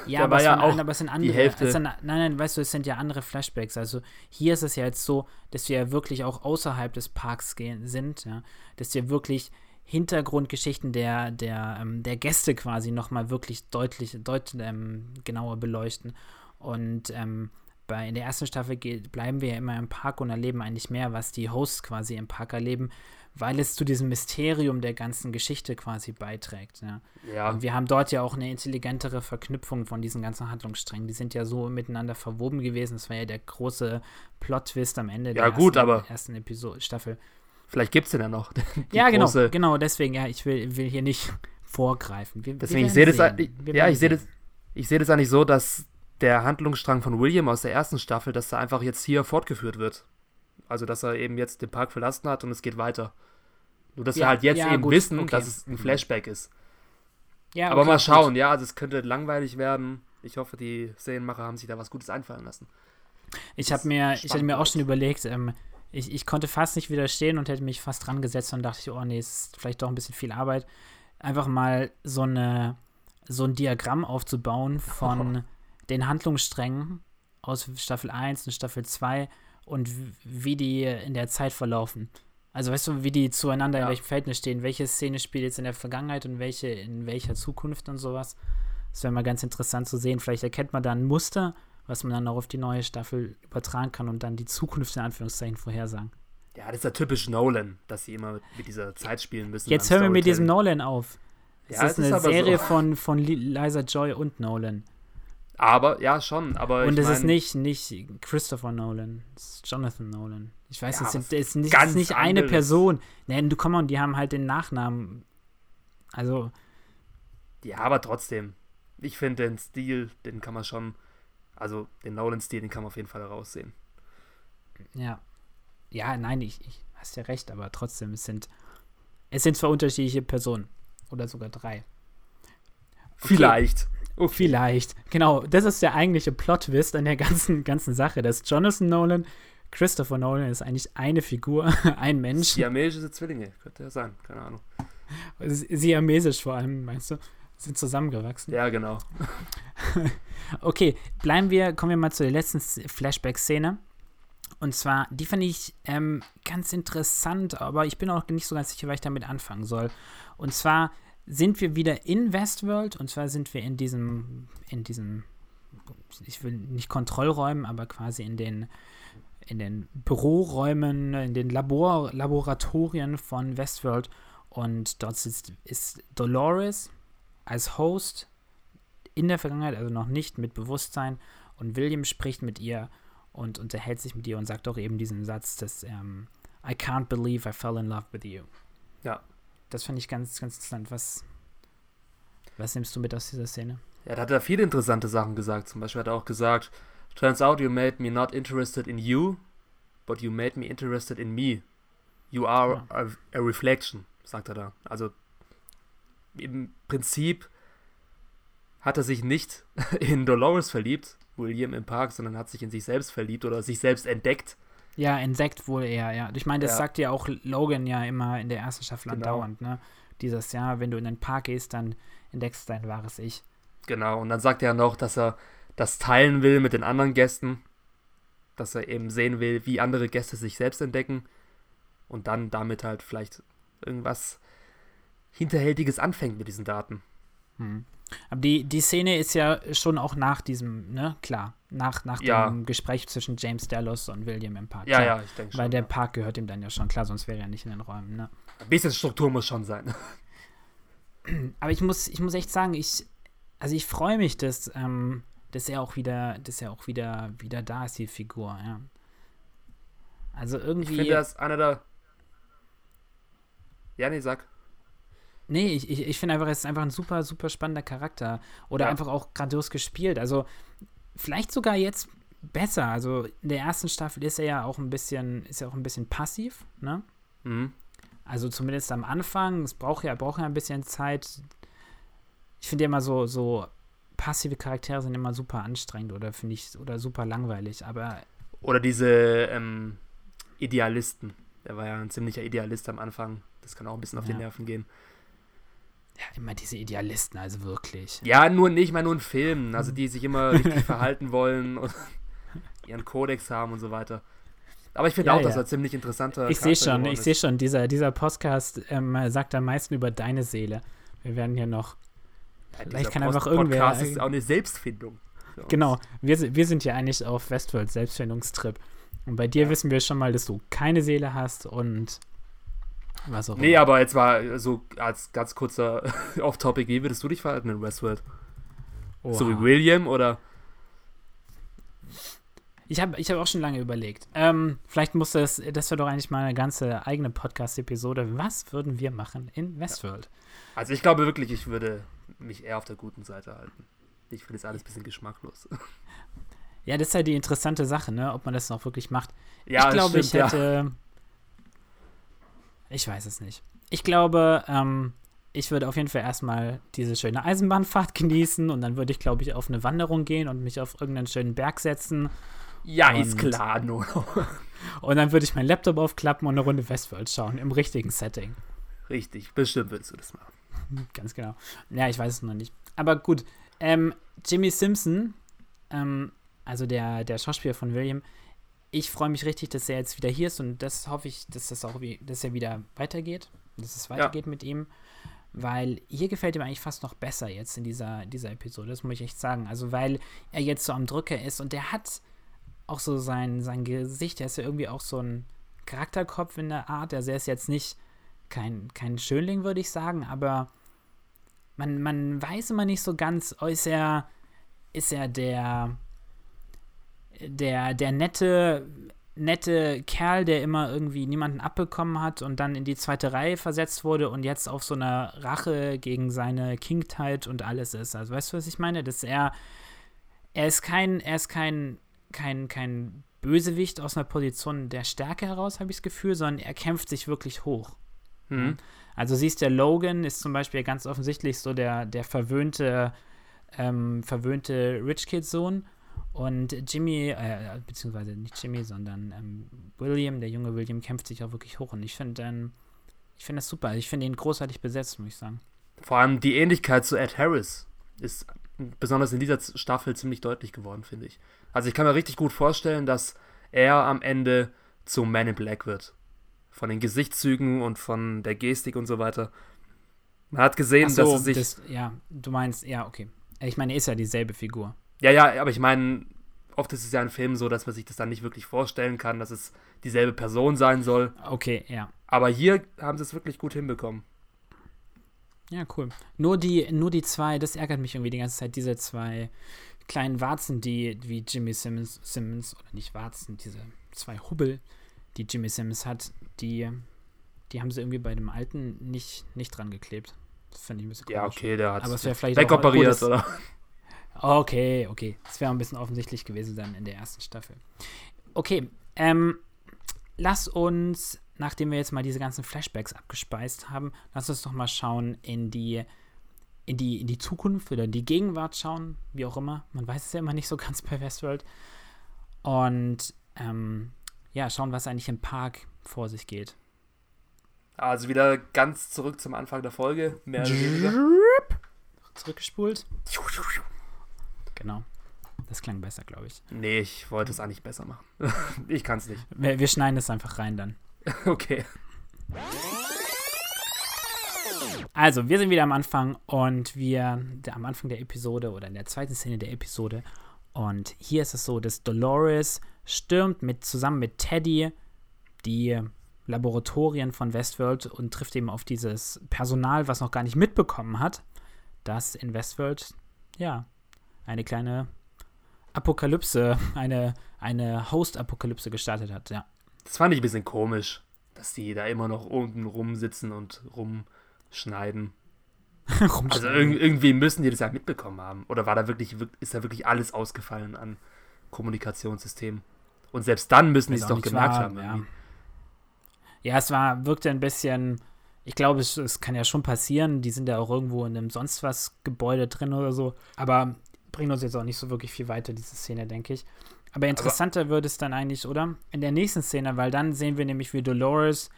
Ja, aber, war ja auch aber es sind andere. Die Hälfte. Sind, nein, nein, weißt du, es sind ja andere Flashbacks. Also hier ist es ja jetzt so, dass wir ja wirklich auch außerhalb des Parks gehen, sind, ja. Dass wir wirklich Hintergrundgeschichten der, der, ähm, der Gäste quasi nochmal wirklich deutlich, deutlich ähm, genauer beleuchten. Und ähm, bei, in der ersten Staffel bleiben wir ja immer im Park und erleben eigentlich mehr, was die Hosts quasi im Park erleben weil es zu diesem Mysterium der ganzen Geschichte quasi beiträgt. Ja. ja. Und wir haben dort ja auch eine intelligentere Verknüpfung von diesen ganzen Handlungssträngen. Die sind ja so miteinander verwoben gewesen. Das war ja der große Plot-Twist am Ende ja, der gut, ersten, aber ersten Episode, Staffel. Vielleicht gibt es den ja noch. ja, genau, genau. Deswegen, ja, ich will, will hier nicht vorgreifen. Wir, deswegen, wir ich sehe das, ja, ich sehe das, ich sehe das eigentlich so, dass der Handlungsstrang von William aus der ersten Staffel, dass er einfach jetzt hier fortgeführt wird. Also, dass er eben jetzt den Park verlassen hat und es geht weiter. Nur, dass ja, wir halt jetzt ja, eben gut, wissen, okay. dass es ein Flashback ist. Ja, Aber okay, mal schauen, gut. ja, also es könnte langweilig werden. Ich hoffe, die Serienmacher haben sich da was Gutes einfallen lassen. Ich habe mir, ich hatte mir auch schon überlegt, ähm, ich, ich konnte fast nicht widerstehen und hätte mich fast dran gesetzt und dachte ich, oh nee, es ist vielleicht doch ein bisschen viel Arbeit. Einfach mal so eine, so ein Diagramm aufzubauen von oh. den Handlungssträngen aus Staffel 1 und Staffel 2 und wie die in der Zeit verlaufen. Also weißt du, wie die zueinander ja. in welchem Verhältnis stehen, welche Szene spielt jetzt in der Vergangenheit und welche in welcher Zukunft und sowas. Das wäre mal ganz interessant zu sehen. Vielleicht erkennt man da ein Muster, was man dann auch auf die neue Staffel übertragen kann und dann die Zukunft in Anführungszeichen vorhersagen. Ja, das ist ja typisch Nolan, dass sie immer mit dieser Zeit spielen müssen. Jetzt hören wir mit diesem Nolan auf. Das ja, ist eine ist Serie so. von, von Liza Joy und Nolan. Aber, ja, schon. Aber und es ist nicht, nicht Christopher Nolan, es ist Jonathan Nolan. Ich weiß, ja, es, sind, es ist nicht, es ist nicht eine Person. Nein, du komm on, die haben halt den Nachnamen. Also. Ja, aber trotzdem. Ich finde den Stil, den kann man schon. Also den Nolan-Stil, den kann man auf jeden Fall heraussehen. Ja. Ja, nein, ich, ich hast ja recht, aber trotzdem, es sind. Es sind zwar unterschiedliche Personen. Oder sogar drei. Okay. Vielleicht. Oh, vielleicht. Genau, das ist der eigentliche Plot-Twist an der ganzen, ganzen Sache, dass Jonathan Nolan Christopher Nolan ist eigentlich eine Figur, ein Mensch. Siamesische Zwillinge, könnte ja sein, keine Ahnung. Siamesisch vor allem, meinst du? Sind zusammengewachsen. Ja, genau. okay, bleiben wir, kommen wir mal zu der letzten Flashback-Szene. Und zwar, die fand ich ähm, ganz interessant, aber ich bin auch nicht so ganz sicher, was ich damit anfangen soll. Und zwar sind wir wieder in Westworld und zwar sind wir in diesem, in diesem, ich will nicht Kontrollräumen, aber quasi in den, in den Büroräumen, in den Labor, Laboratorien von Westworld. Und dort sitzt, ist Dolores als Host in der Vergangenheit, also noch nicht mit Bewusstsein. Und William spricht mit ihr und unterhält sich mit ihr und sagt auch eben diesen Satz, dass ähm, I can't believe I fell in love with you. Ja. Das fand ich ganz, ganz interessant. Was, was nimmst du mit aus dieser Szene? Ja, da hat er viele interessante Sachen gesagt. Zum Beispiel hat er auch gesagt, Turns out you made me not interested in you, but you made me interested in me. You are ja. a, a reflection, sagt er da. Also im Prinzip hat er sich nicht in Dolores verliebt, William im Park, sondern hat sich in sich selbst verliebt oder sich selbst entdeckt. Ja, entdeckt wohl eher, ja. Ich meine, das ja. sagt ja auch Logan ja immer in der ersten Staffel genau. andauernd, ne? Dieses Jahr, wenn du in den Park gehst, dann entdeckst du dein wahres Ich. Genau, und dann sagt er noch, dass er das teilen will mit den anderen Gästen, dass er eben sehen will, wie andere Gäste sich selbst entdecken und dann damit halt vielleicht irgendwas Hinterhältiges anfängt mit diesen Daten. Hm. Aber die, die Szene ist ja schon auch nach diesem, ne, klar, nach, nach ja. dem Gespräch zwischen James Dallas und William im Park. Ja, klar, ja, ich denke schon. Weil der Park gehört ihm dann ja schon, klar, sonst wäre er nicht in den Räumen, ne. Ein bisschen Struktur muss schon sein. Aber ich muss, ich muss echt sagen, ich, also ich freue mich, dass, ähm, dass er auch wieder, dass er auch wieder, wieder da ist, die Figur, ja. Also irgendwie. Ich finde, das einer der. Ja, nee, sag. Nee, ich, ich, ich finde einfach, es ist einfach ein super, super spannender Charakter. Oder ja. einfach auch grandios gespielt. Also, vielleicht sogar jetzt besser. Also, in der ersten Staffel ist er ja auch ein bisschen, ist er auch ein bisschen passiv, ne? Mhm. Also zumindest am Anfang. Es braucht ja, braucht ja ein bisschen Zeit. Ich finde ja immer so, so passive Charaktere sind immer super anstrengend oder finde ich, oder super langweilig, aber. Oder diese ähm, Idealisten. Der war ja ein ziemlicher Idealist am Anfang. Das kann auch ein bisschen auf ja. die Nerven gehen. Ja, immer diese Idealisten, also wirklich. Ja, nur nicht mal nur in Filmen, also die sich immer richtig verhalten wollen und ihren Kodex haben und so weiter. Aber ich finde ja, auch, ja. dass er ziemlich interessanter Ich sehe schon, ich sehe schon, dieser, dieser Podcast ähm, sagt am meisten über deine Seele. Wir werden hier noch. Ja, vielleicht kann Post einfach irgendwer. Podcast ist auch eine Selbstfindung. Genau, wir, wir sind ja eigentlich auf Westworld Selbstfindungstrip. Und bei dir wissen wir schon mal, dass du keine Seele hast und was auch nee, aber jetzt war so als ganz kurzer Off-Topic, wie würdest du dich verhalten in Westworld? Oha. So wie William oder? Ich habe ich hab auch schon lange überlegt. Ähm, vielleicht muss das, das wäre doch eigentlich mal eine ganze eigene Podcast-Episode. Was würden wir machen in Westworld? Also ich glaube wirklich, ich würde mich eher auf der guten Seite halten. Ich finde es alles ein bisschen geschmacklos. Ja, das ist halt die interessante Sache, ne? Ob man das noch wirklich macht. Ja, ich glaube, ich hätte. Ja. Ich weiß es nicht. Ich glaube, ähm, ich würde auf jeden Fall erstmal diese schöne Eisenbahnfahrt genießen und dann würde ich, glaube ich, auf eine Wanderung gehen und mich auf irgendeinen schönen Berg setzen. Ja, und, ist klar, nur. und dann würde ich meinen Laptop aufklappen und eine Runde Westworld schauen, im richtigen Setting. Richtig, bestimmt würdest du das machen. Ganz genau. Ja, ich weiß es noch nicht. Aber gut, ähm, Jimmy Simpson, ähm, also der, der Schauspieler von William, ich freue mich richtig, dass er jetzt wieder hier ist und das hoffe ich, dass das auch wie, dass er wieder weitergeht, dass es weitergeht ja. mit ihm, weil hier gefällt ihm eigentlich fast noch besser jetzt in dieser, dieser Episode, das muss ich echt sagen. Also weil er jetzt so am Drücker ist und der hat auch so sein, sein Gesicht, der ist ja irgendwie auch so ein Charakterkopf in der Art, also er ist jetzt nicht kein, kein Schönling, würde ich sagen, aber man, man weiß immer nicht so ganz, oh, ist er, ist er der der, der nette, nette Kerl, der immer irgendwie niemanden abbekommen hat und dann in die zweite Reihe versetzt wurde und jetzt auf so einer Rache gegen seine Kindheit und alles ist. Also weißt du, was ich meine? Dass er, er ist kein, er ist kein, kein, kein Bösewicht aus einer Position der Stärke heraus, habe ich das Gefühl, sondern er kämpft sich wirklich hoch. Mhm. Also siehst der Logan ist zum Beispiel ganz offensichtlich so der, der verwöhnte, ähm, verwöhnte Rich Kid Sohn Und Jimmy, äh, beziehungsweise nicht Jimmy, sondern ähm, William, der junge William, kämpft sich auch wirklich hoch. Und ich finde ähm, ich finde das super. Ich finde ihn großartig besetzt, muss ich sagen. Vor allem die Ähnlichkeit zu Ed Harris ist besonders in dieser Staffel ziemlich deutlich geworden, finde ich. Also ich kann mir richtig gut vorstellen, dass er am Ende zum Man in Black wird. Von den Gesichtszügen und von der Gestik und so weiter. Man hat gesehen, so, dass er sich. Das, ja, du meinst, ja, okay. Ich meine, er ist ja dieselbe Figur. Ja, ja, aber ich meine, oft ist es ja in Filmen so, dass man sich das dann nicht wirklich vorstellen kann, dass es dieselbe Person sein soll. Okay, ja. Aber hier haben sie es wirklich gut hinbekommen. Ja, cool. Nur die, nur die zwei, das ärgert mich irgendwie die ganze Zeit, diese zwei kleinen Warzen, die wie Jimmy Simmons, Simmons oder nicht Warzen, diese zwei Hubbel, die Jimmy Simmons hat, die, die haben sie irgendwie bei dem alten nicht, nicht dran geklebt. Das fand ich ein bisschen komisch. Ja, okay, der hat Aber es wäre vielleicht wegoperiert, auch, oder? Okay, okay. Das wäre ein bisschen offensichtlich gewesen dann in der ersten Staffel. Okay, ähm, lass uns nachdem wir jetzt mal diese ganzen Flashbacks abgespeist haben, lass uns doch mal schauen in die, in die, in die Zukunft oder die Gegenwart schauen, wie auch immer. Man weiß es ja immer nicht so ganz bei Westworld. Und ähm, ja, schauen, was eigentlich im Park vor sich geht. Also wieder ganz zurück zum Anfang der Folge. Mehr Zurückgespult. Genau. Das klang besser, glaube ich. Nee, ich wollte es eigentlich besser machen. ich kann es nicht. Wir, wir schneiden es einfach rein dann. Okay. Also, wir sind wieder am Anfang und wir der, am Anfang der Episode oder in der zweiten Szene der Episode. Und hier ist es so, dass Dolores stürmt mit, zusammen mit Teddy die Laboratorien von Westworld und trifft eben auf dieses Personal, was noch gar nicht mitbekommen hat, dass in Westworld, ja, eine kleine Apokalypse, eine, eine Host-Apokalypse gestartet hat, ja. Das fand ich ein bisschen komisch, dass die da immer noch unten rumsitzen und rumschneiden. also irg irgendwie müssen die das ja mitbekommen haben. Oder war da wirklich, ist da wirklich alles ausgefallen an Kommunikationssystemen? Und selbst dann müssen die es doch gemerkt war, haben. Ja. ja, es war, wirkte ein bisschen. Ich glaube, es, es, kann ja schon passieren. Die sind ja auch irgendwo in einem sonst was Gebäude drin oder so. Aber bringt uns jetzt auch nicht so wirklich viel weiter, diese Szene, denke ich. Aber interessanter Aber wird es dann eigentlich, oder? In der nächsten Szene, weil dann sehen wir nämlich, wie Dolores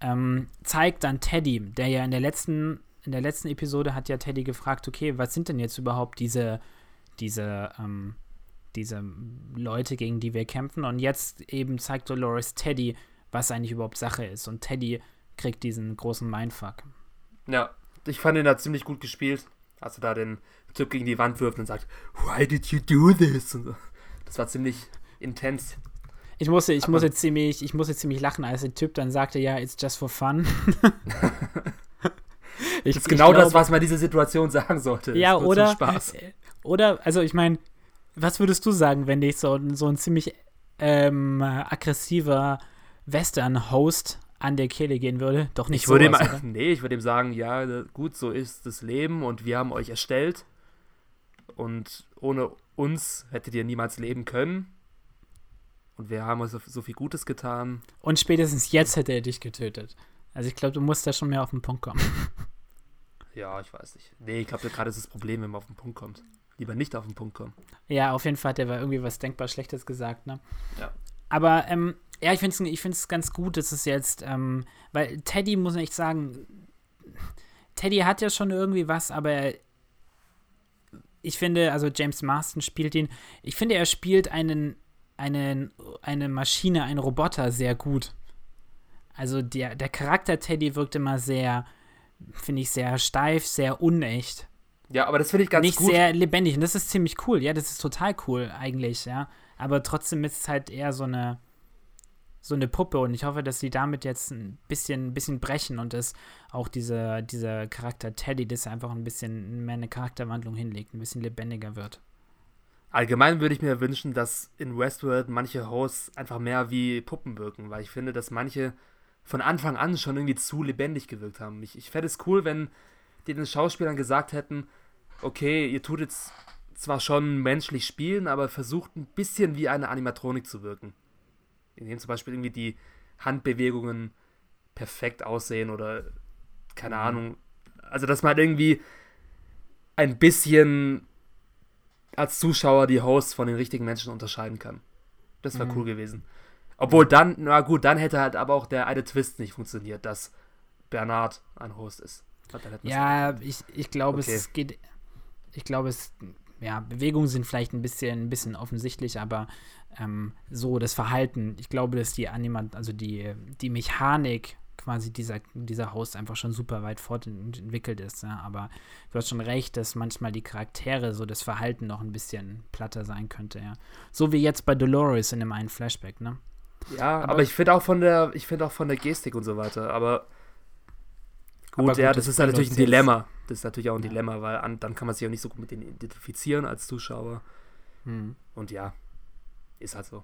ähm, zeigt dann Teddy, der ja in der letzten, in der letzten Episode hat ja Teddy gefragt, okay, was sind denn jetzt überhaupt diese, diese, ähm, diese Leute, gegen die wir kämpfen? Und jetzt eben zeigt Dolores Teddy, was eigentlich überhaupt Sache ist. Und Teddy kriegt diesen großen Mindfuck. Ja, ich fand ihn da ziemlich gut gespielt. Als er da den Typ gegen die Wand wirft und sagt, Why did you do this? So. Das war ziemlich intens. Ich musste, ich musste ziemlich, ich musste ziemlich lachen, als der Typ dann sagte, ja, it's just for fun. ich, das ist genau glaub, das, was man diese Situation sagen sollte. Ja, oder, Spaß. oder, also ich meine, was würdest du sagen, wenn dich so, so ein ziemlich ähm, aggressiver Western-Host an der Kehle gehen würde? Doch nicht ich würde ihm, Nee, ich würde ihm sagen, ja, gut, so ist das Leben und wir haben euch erstellt. Und ohne uns hättet ihr niemals leben können. Und wir haben uns so viel Gutes getan. Und spätestens jetzt hätte er dich getötet. Also ich glaube, du musst da schon mehr auf den Punkt kommen. Ja, ich weiß nicht. Nee, ich glaube, gerade ist das Problem, wenn man auf den Punkt kommt. Lieber nicht auf den Punkt kommen. Ja, auf jeden Fall hat er irgendwie was denkbar Schlechtes gesagt, ne? Ja. Aber, ähm, ja, ich finde es ich find's ganz gut, dass es jetzt, ähm, weil Teddy, muss ich sagen, Teddy hat ja schon irgendwie was, aber ich finde, also James Marston spielt ihn, ich finde, er spielt einen, einen, eine Maschine, einen Roboter sehr gut. Also der, der Charakter Teddy wirkt immer sehr, finde ich, sehr steif, sehr unecht. Ja, aber das finde ich ganz Nicht gut. Nicht sehr lebendig. Und das ist ziemlich cool. Ja, das ist total cool eigentlich, ja. Aber trotzdem ist es halt eher so eine, so eine Puppe und ich hoffe, dass sie damit jetzt ein bisschen, ein bisschen brechen und dass auch diese, dieser Charakter Teddy das einfach ein bisschen mehr eine Charakterwandlung hinlegt, ein bisschen lebendiger wird. Allgemein würde ich mir wünschen, dass in Westworld manche Hosts einfach mehr wie Puppen wirken, weil ich finde, dass manche von Anfang an schon irgendwie zu lebendig gewirkt haben. Ich, ich fände es cool, wenn die den Schauspielern gesagt hätten, okay, ihr tut jetzt zwar schon menschlich spielen, aber versucht ein bisschen wie eine Animatronik zu wirken indem zum Beispiel irgendwie die Handbewegungen perfekt aussehen oder keine mhm. Ahnung. Also, dass man irgendwie ein bisschen als Zuschauer die Hosts von den richtigen Menschen unterscheiden kann. Das wäre mhm. cool gewesen. Obwohl dann, na gut, dann hätte halt aber auch der eine Twist nicht funktioniert, dass Bernard ein Host ist. Ja, ich, ich glaube, okay. es geht. Ich glaube, es. Ja, Bewegungen sind vielleicht ein bisschen, ein bisschen offensichtlich, aber ähm, so das Verhalten, ich glaube, dass die Animat, also die, die Mechanik quasi dieser, dieser Host einfach schon super weit fortentwickelt ist. Ja? Aber du hast schon recht, dass manchmal die Charaktere, so das Verhalten noch ein bisschen platter sein könnte, ja. So wie jetzt bei Dolores in dem einen Flashback, ne? Ja, aber, aber ich finde auch von der, ich finde auch von der Gestik und so weiter, aber Gut, gut, ja, das, das ist natürlich ein Dilemma. Das ist natürlich auch ein ja. Dilemma, weil an, dann kann man sich auch nicht so gut mit denen identifizieren als Zuschauer. Hm. Und ja, ist halt so.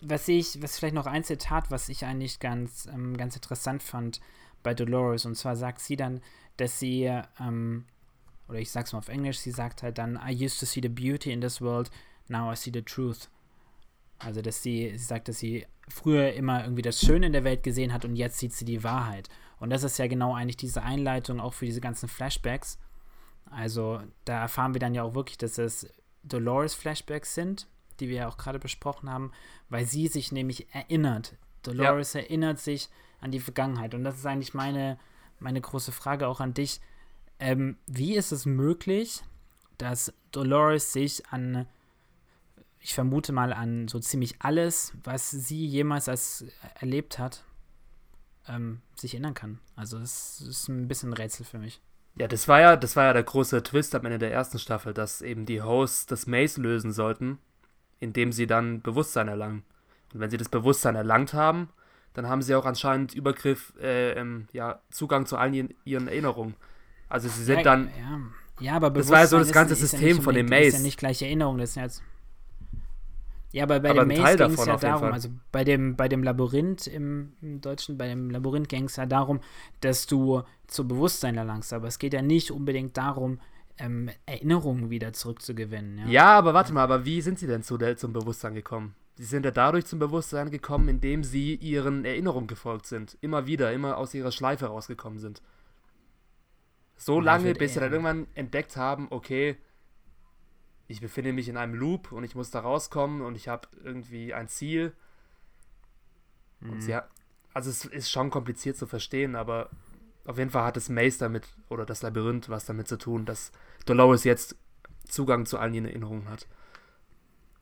Was ich, was vielleicht noch ein Zitat, was ich eigentlich ganz, ähm, ganz interessant fand bei Dolores, und zwar sagt sie dann, dass sie, ähm, oder ich sag's mal auf Englisch, sie sagt halt dann, I used to see the beauty in this world, now I see the truth. Also, dass sie, sie sagt, dass sie früher immer irgendwie das Schöne in der Welt gesehen hat und jetzt sieht sie die Wahrheit. Und das ist ja genau eigentlich diese Einleitung auch für diese ganzen Flashbacks. Also da erfahren wir dann ja auch wirklich, dass es Dolores-Flashbacks sind, die wir ja auch gerade besprochen haben, weil sie sich nämlich erinnert. Dolores ja. erinnert sich an die Vergangenheit. Und das ist eigentlich meine, meine große Frage auch an dich. Ähm, wie ist es möglich, dass Dolores sich an, ich vermute mal an so ziemlich alles, was sie jemals als erlebt hat, ähm, sich erinnern kann. Also das ist ein bisschen ein Rätsel für mich. Ja, das war ja, das war ja der große Twist am Ende der ersten Staffel, dass eben die Hosts das Maze lösen sollten, indem sie dann Bewusstsein erlangen. Und wenn sie das Bewusstsein erlangt haben, dann haben sie auch anscheinend Übergriff, äh, ähm, ja, Zugang zu allen ihren Erinnerungen. Also sie sind ja, dann. Ja, ja aber Bewusstsein Das war ja so das ganze ist, System ist von dem Maze. Das ist ja nicht gleiche Erinnerung, das sind jetzt ja, aber bei aber dem Maze ging es ja darum, also bei dem, bei dem Labyrinth im, im Deutschen, bei dem Labyrinth ging es ja darum, dass du zu Bewusstsein erlangst. Aber es geht ja nicht unbedingt darum, ähm, Erinnerungen wieder zurückzugewinnen. Ja? ja, aber warte mal, aber wie sind sie denn zu der, zum Bewusstsein gekommen? Sie sind ja dadurch zum Bewusstsein gekommen, indem sie ihren Erinnerungen gefolgt sind. Immer wieder, immer aus ihrer Schleife rausgekommen sind. So lange, bis sie dann irgendwann entdeckt haben, okay, ich befinde mich in einem Loop und ich muss da rauskommen und ich habe irgendwie ein Ziel. Mhm. Und ja, also es ist schon kompliziert zu verstehen, aber auf jeden Fall hat das Maze damit oder das Labyrinth was damit zu tun, dass Dolores jetzt Zugang zu allen ihren Erinnerungen hat.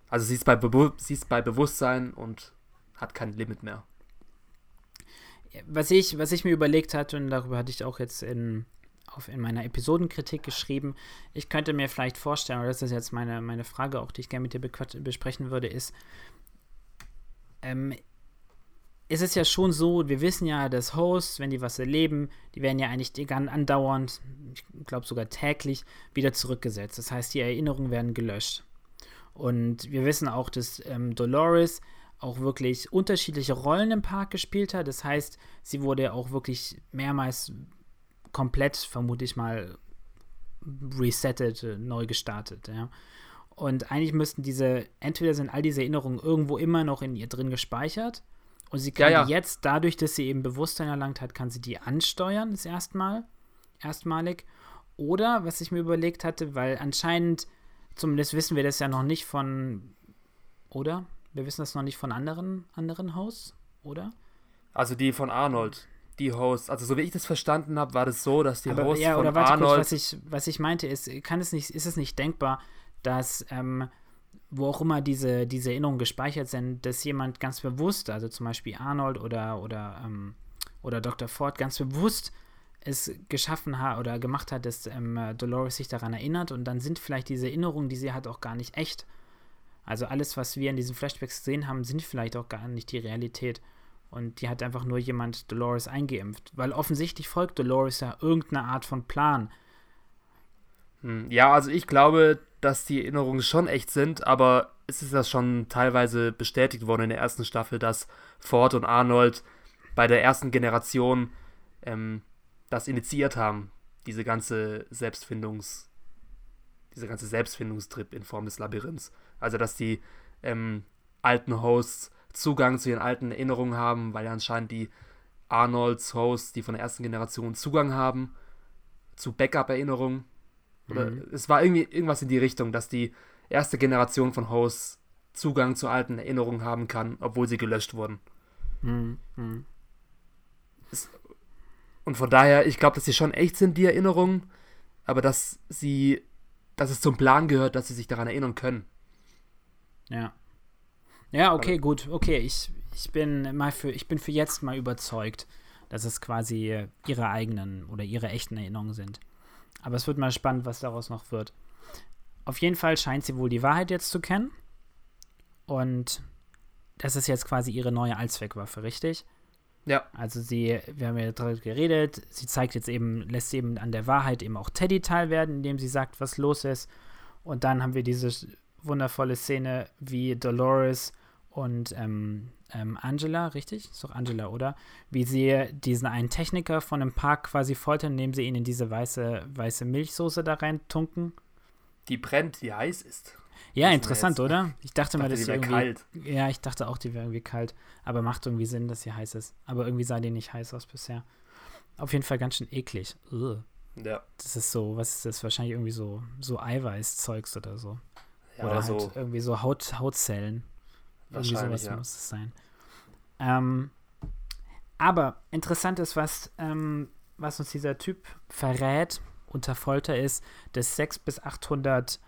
Also sie ist bei, Be sie ist bei Bewusstsein und hat kein Limit mehr. Was ich, was ich mir überlegt hatte, und darüber hatte ich auch jetzt in auf, in meiner Episodenkritik geschrieben. Ich könnte mir vielleicht vorstellen, oder das ist jetzt meine, meine Frage auch, die ich gerne mit dir besprechen würde, ist, ähm, ist es ja schon so, wir wissen ja, dass Hosts, wenn die was erleben, die werden ja eigentlich andauernd, ich glaube sogar täglich, wieder zurückgesetzt. Das heißt, die Erinnerungen werden gelöscht. Und wir wissen auch, dass ähm, Dolores auch wirklich unterschiedliche Rollen im Park gespielt hat. Das heißt, sie wurde auch wirklich mehrmals komplett, vermute ich mal, resettet, äh, neu gestartet, ja. Und eigentlich müssten diese, entweder sind all diese Erinnerungen irgendwo immer noch in ihr drin gespeichert und sie kann ja, ja. jetzt, dadurch, dass sie eben Bewusstsein erlangt hat, kann sie die ansteuern, das erstmal, erstmalig. Oder, was ich mir überlegt hatte, weil anscheinend, zumindest wissen wir das ja noch nicht von, oder? Wir wissen das noch nicht von anderen, anderen Hosts, oder? Also die von Arnold die Hosts, also so wie ich das verstanden habe, war das so, dass die Aber, Hosts ja, von Arnold kurz, was ich, was ich meinte ist, kann es nicht, ist es nicht denkbar, dass ähm, wo auch immer diese, diese Erinnerungen gespeichert sind, dass jemand ganz bewusst, also zum Beispiel Arnold oder, oder, ähm, oder Dr. Ford, ganz bewusst es geschaffen hat oder gemacht hat, dass ähm, Dolores sich daran erinnert und dann sind vielleicht diese Erinnerungen, die sie hat, auch gar nicht echt. Also alles, was wir in diesen Flashbacks gesehen haben, sind vielleicht auch gar nicht die Realität. Und die hat einfach nur jemand Dolores eingeimpft. Weil offensichtlich folgt Dolores ja irgendeine Art von Plan. Hm, ja, also ich glaube, dass die Erinnerungen schon echt sind, aber es ist ja schon teilweise bestätigt worden in der ersten Staffel, dass Ford und Arnold bei der ersten Generation ähm, das initiiert haben, diese ganze Selbstfindungs, diese ganze Selbstfindungstrip in Form des Labyrinths. Also dass die ähm, alten Hosts Zugang zu ihren alten Erinnerungen haben, weil ja anscheinend die Arnolds Hosts, die von der ersten Generation Zugang haben zu Backup-Erinnerungen. Oder mhm. es war irgendwie irgendwas in die Richtung, dass die erste Generation von Hosts Zugang zu alten Erinnerungen haben kann, obwohl sie gelöscht wurden. Mhm. mhm. Es, und von daher, ich glaube, dass sie schon echt sind, die Erinnerungen, aber dass sie, dass es zum Plan gehört, dass sie sich daran erinnern können. Ja. Ja, okay, also, gut, okay. Ich, ich bin mal für, ich bin für jetzt mal überzeugt, dass es quasi ihre eigenen oder ihre echten Erinnerungen sind. Aber es wird mal spannend, was daraus noch wird. Auf jeden Fall scheint sie wohl die Wahrheit jetzt zu kennen. Und das ist jetzt quasi ihre neue Allzweckwaffe, richtig? Ja. Also sie, wir haben ja darüber geredet, sie zeigt jetzt eben, lässt eben an der Wahrheit eben auch Teddy teilwerden, indem sie sagt, was los ist. Und dann haben wir diese wundervolle Szene, wie Dolores und ähm, ähm, Angela, richtig? Ist doch Angela, oder? Wie sie diesen einen Techniker von einem Park quasi foltern, indem sie ihn in diese weiße, weiße Milchsoße da rein tunken. Die brennt, die heiß ist. Ja, interessant, oder? Ich dachte, ich mal, dass die irgendwie. Kalt. Ja, ich dachte auch, die wäre irgendwie kalt. Aber macht irgendwie Sinn, dass sie heiß ist. Aber irgendwie sah die nicht heiß aus bisher. Auf jeden Fall ganz schön eklig. Ugh. Ja. Das ist so, was ist das? Wahrscheinlich irgendwie so, so Eiweißzeugs oder so. Ja, oder, oder halt so. irgendwie so Haut, Hautzellen. Irgendwie sowas ja. muss es sein. Ähm, aber interessant ist, was, ähm, was uns dieser Typ verrät unter Folter ist, dass 600 bis 800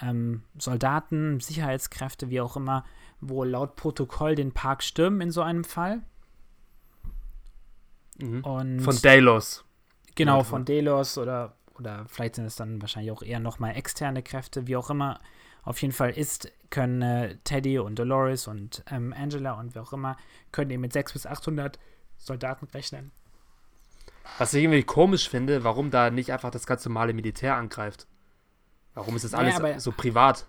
ähm, Soldaten, Sicherheitskräfte, wie auch immer, wohl laut Protokoll den Park stürmen in so einem Fall. Mhm. Von Delos. Genau, von Delos oder, oder vielleicht sind es dann wahrscheinlich auch eher nochmal externe Kräfte, wie auch immer. Auf jeden Fall ist, können äh, Teddy und Dolores und ähm, Angela und wer auch immer, können eben mit 600 bis 800 Soldaten rechnen. Was ich irgendwie komisch finde, warum da nicht einfach das ganz normale Militär angreift. Warum ist das alles naja, aber, so privat?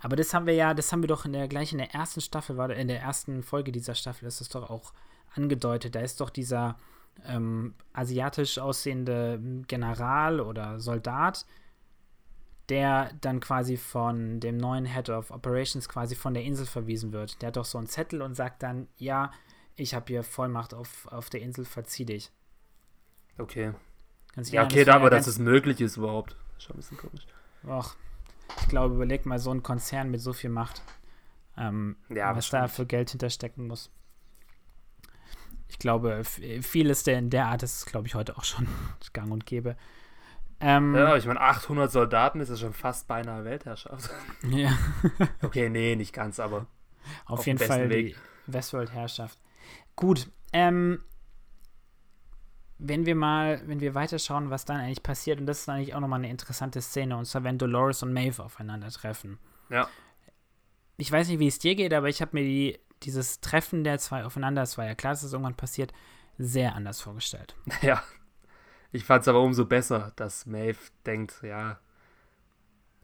Aber das haben wir ja, das haben wir doch in der gleich in der ersten Staffel, war in der ersten Folge dieser Staffel ist das doch auch angedeutet. Da ist doch dieser ähm, asiatisch aussehende General oder Soldat, der dann quasi von dem neuen Head of Operations quasi von der Insel verwiesen wird. Der hat doch so einen Zettel und sagt dann, ja, ich habe hier Vollmacht auf, auf der Insel, verzieh dich. Okay. Ganz ja, okay, da, aber dass es möglich ist überhaupt. Schon ein bisschen komisch. Och, ich glaube, überleg mal so ein Konzern mit so viel Macht, ähm, ja, was da für Geld hinterstecken muss. Ich glaube, vieles der in der Art ist, glaube ich, heute auch schon gang und gäbe. Ähm, ja, ich meine, 800 Soldaten ist ja schon fast beinahe Weltherrschaft. Ja. okay, nee, nicht ganz, aber. Auf, auf jeden Fall Weg. die Westworld-Herrschaft. Gut, ähm, wenn wir mal, wenn wir weiterschauen, was dann eigentlich passiert, und das ist eigentlich auch nochmal eine interessante Szene, und zwar, wenn Dolores und Maeve aufeinandertreffen. Ja. Ich weiß nicht, wie es dir geht, aber ich habe mir die, dieses Treffen der zwei aufeinander, es war ja klar, dass es irgendwann passiert, sehr anders vorgestellt. Ja. Ich fand es aber umso besser, dass Maeve denkt, ja,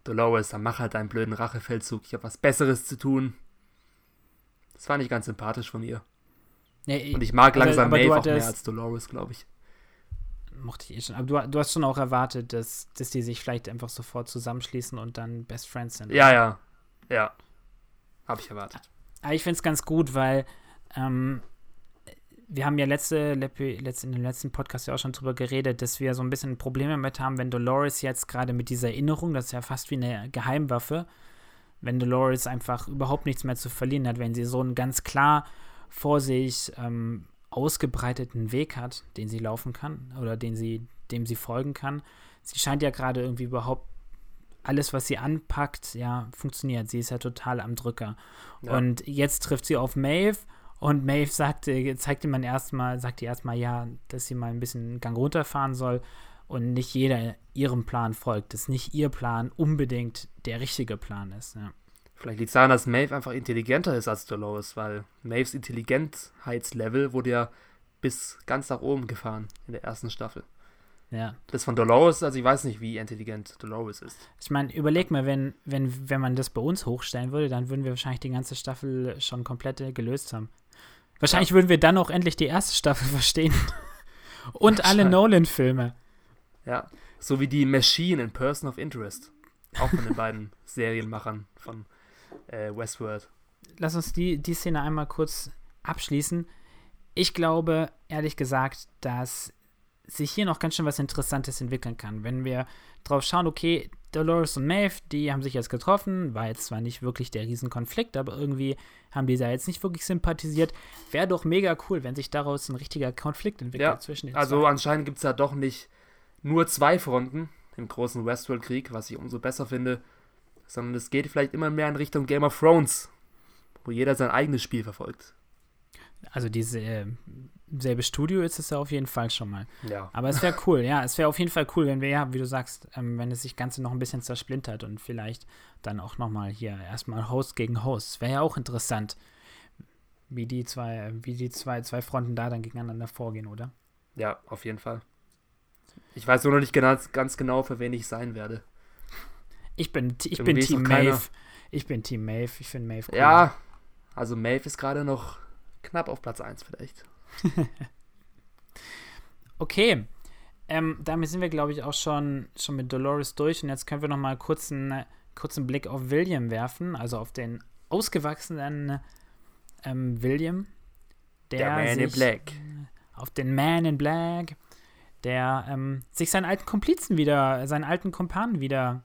Dolores, dann mach halt deinen blöden Rachefeldzug. Ich habe was Besseres zu tun. Das fand ich ganz sympathisch von ihr. Ja, Und ich mag aber, langsam aber Maeve auch mehr als Dolores, glaube ich. Mochte ich eh schon. Aber du, du, hast schon auch erwartet, dass, dass die sich vielleicht einfach sofort zusammenschließen und dann Best Friends sind. Ja, ja. Ja. Habe ich erwartet. Aber ich finde es ganz gut, weil ähm, wir haben ja letzte, letzte, in dem letzten Podcast ja auch schon drüber geredet, dass wir so ein bisschen Probleme damit haben, wenn Dolores jetzt gerade mit dieser Erinnerung, das ist ja fast wie eine Geheimwaffe, wenn Dolores einfach überhaupt nichts mehr zu verlieren hat, wenn sie so einen ganz klar vor sich ähm, ausgebreiteten Weg hat, den sie laufen kann oder den sie, dem sie folgen kann. Sie scheint ja gerade irgendwie überhaupt alles, was sie anpackt, ja, funktioniert. Sie ist ja total am Drücker. Ja. Und jetzt trifft sie auf Maeve und Maeve sagte, zeigte man erstmal, sagte erstmal ja, dass sie mal ein bisschen einen Gang runterfahren soll und nicht jeder ihrem Plan folgt, dass nicht ihr Plan unbedingt der richtige Plan ist. Ja. Vielleicht liegt es daran, dass Maeve einfach intelligenter ist als Dolores, weil Maves Intelligentheitslevel wurde ja bis ganz nach oben gefahren in der ersten Staffel. Ja. Das von Dolores, also ich weiß nicht, wie intelligent Dolores ist. Ich meine, überleg mal, wenn, wenn, wenn man das bei uns hochstellen würde, dann würden wir wahrscheinlich die ganze Staffel schon komplett gelöst haben. Wahrscheinlich ja. würden wir dann auch endlich die erste Staffel verstehen. Und alle Nolan-Filme. Ja, so wie die Machine in Person of Interest. Auch von den beiden Serienmachern von äh, Westworld. Lass uns die, die Szene einmal kurz abschließen. Ich glaube, ehrlich gesagt, dass sich hier noch ganz schön was Interessantes entwickeln kann. Wenn wir drauf schauen, okay, Dolores und Maeve, die haben sich jetzt getroffen, war jetzt zwar nicht wirklich der Riesenkonflikt, aber irgendwie haben die da jetzt nicht wirklich sympathisiert. Wäre doch mega cool, wenn sich daraus ein richtiger Konflikt entwickelt Ja, zwischen den Also zwei. anscheinend gibt es ja doch nicht nur zwei Fronten im großen Westworld-Krieg, was ich umso besser finde, sondern es geht vielleicht immer mehr in Richtung Game of Thrones, wo jeder sein eigenes Spiel verfolgt. Also diese äh, selbe Studio ist es ja auf jeden Fall schon mal. Ja. Aber es wäre cool, ja, es wäre auf jeden Fall cool, wenn wir, ja, wie du sagst, ähm, wenn es sich Ganze noch ein bisschen zersplintert und vielleicht dann auch nochmal hier erstmal Host gegen Host. Wäre ja auch interessant, wie die zwei, wie die zwei, zwei Fronten da dann gegeneinander vorgehen, oder? Ja, auf jeden Fall. Ich weiß nur noch nicht ganz, ganz genau, für wen ich sein werde. Ich bin, ich Irgendwie bin Team Maeve. Ich bin Team Maeve. Ich finde Maeve cool. Ja, also Maeve ist gerade noch knapp auf Platz 1 vielleicht. Okay. Ähm, damit sind wir, glaube ich, auch schon, schon mit Dolores durch. Und jetzt können wir noch mal kurz einen kurzen Blick auf William werfen, also auf den ausgewachsenen ähm, William. Der, sich, Black. Auf den Man in Black, der ähm, sich seinen alten Komplizen wieder, seinen alten Kumpanen wieder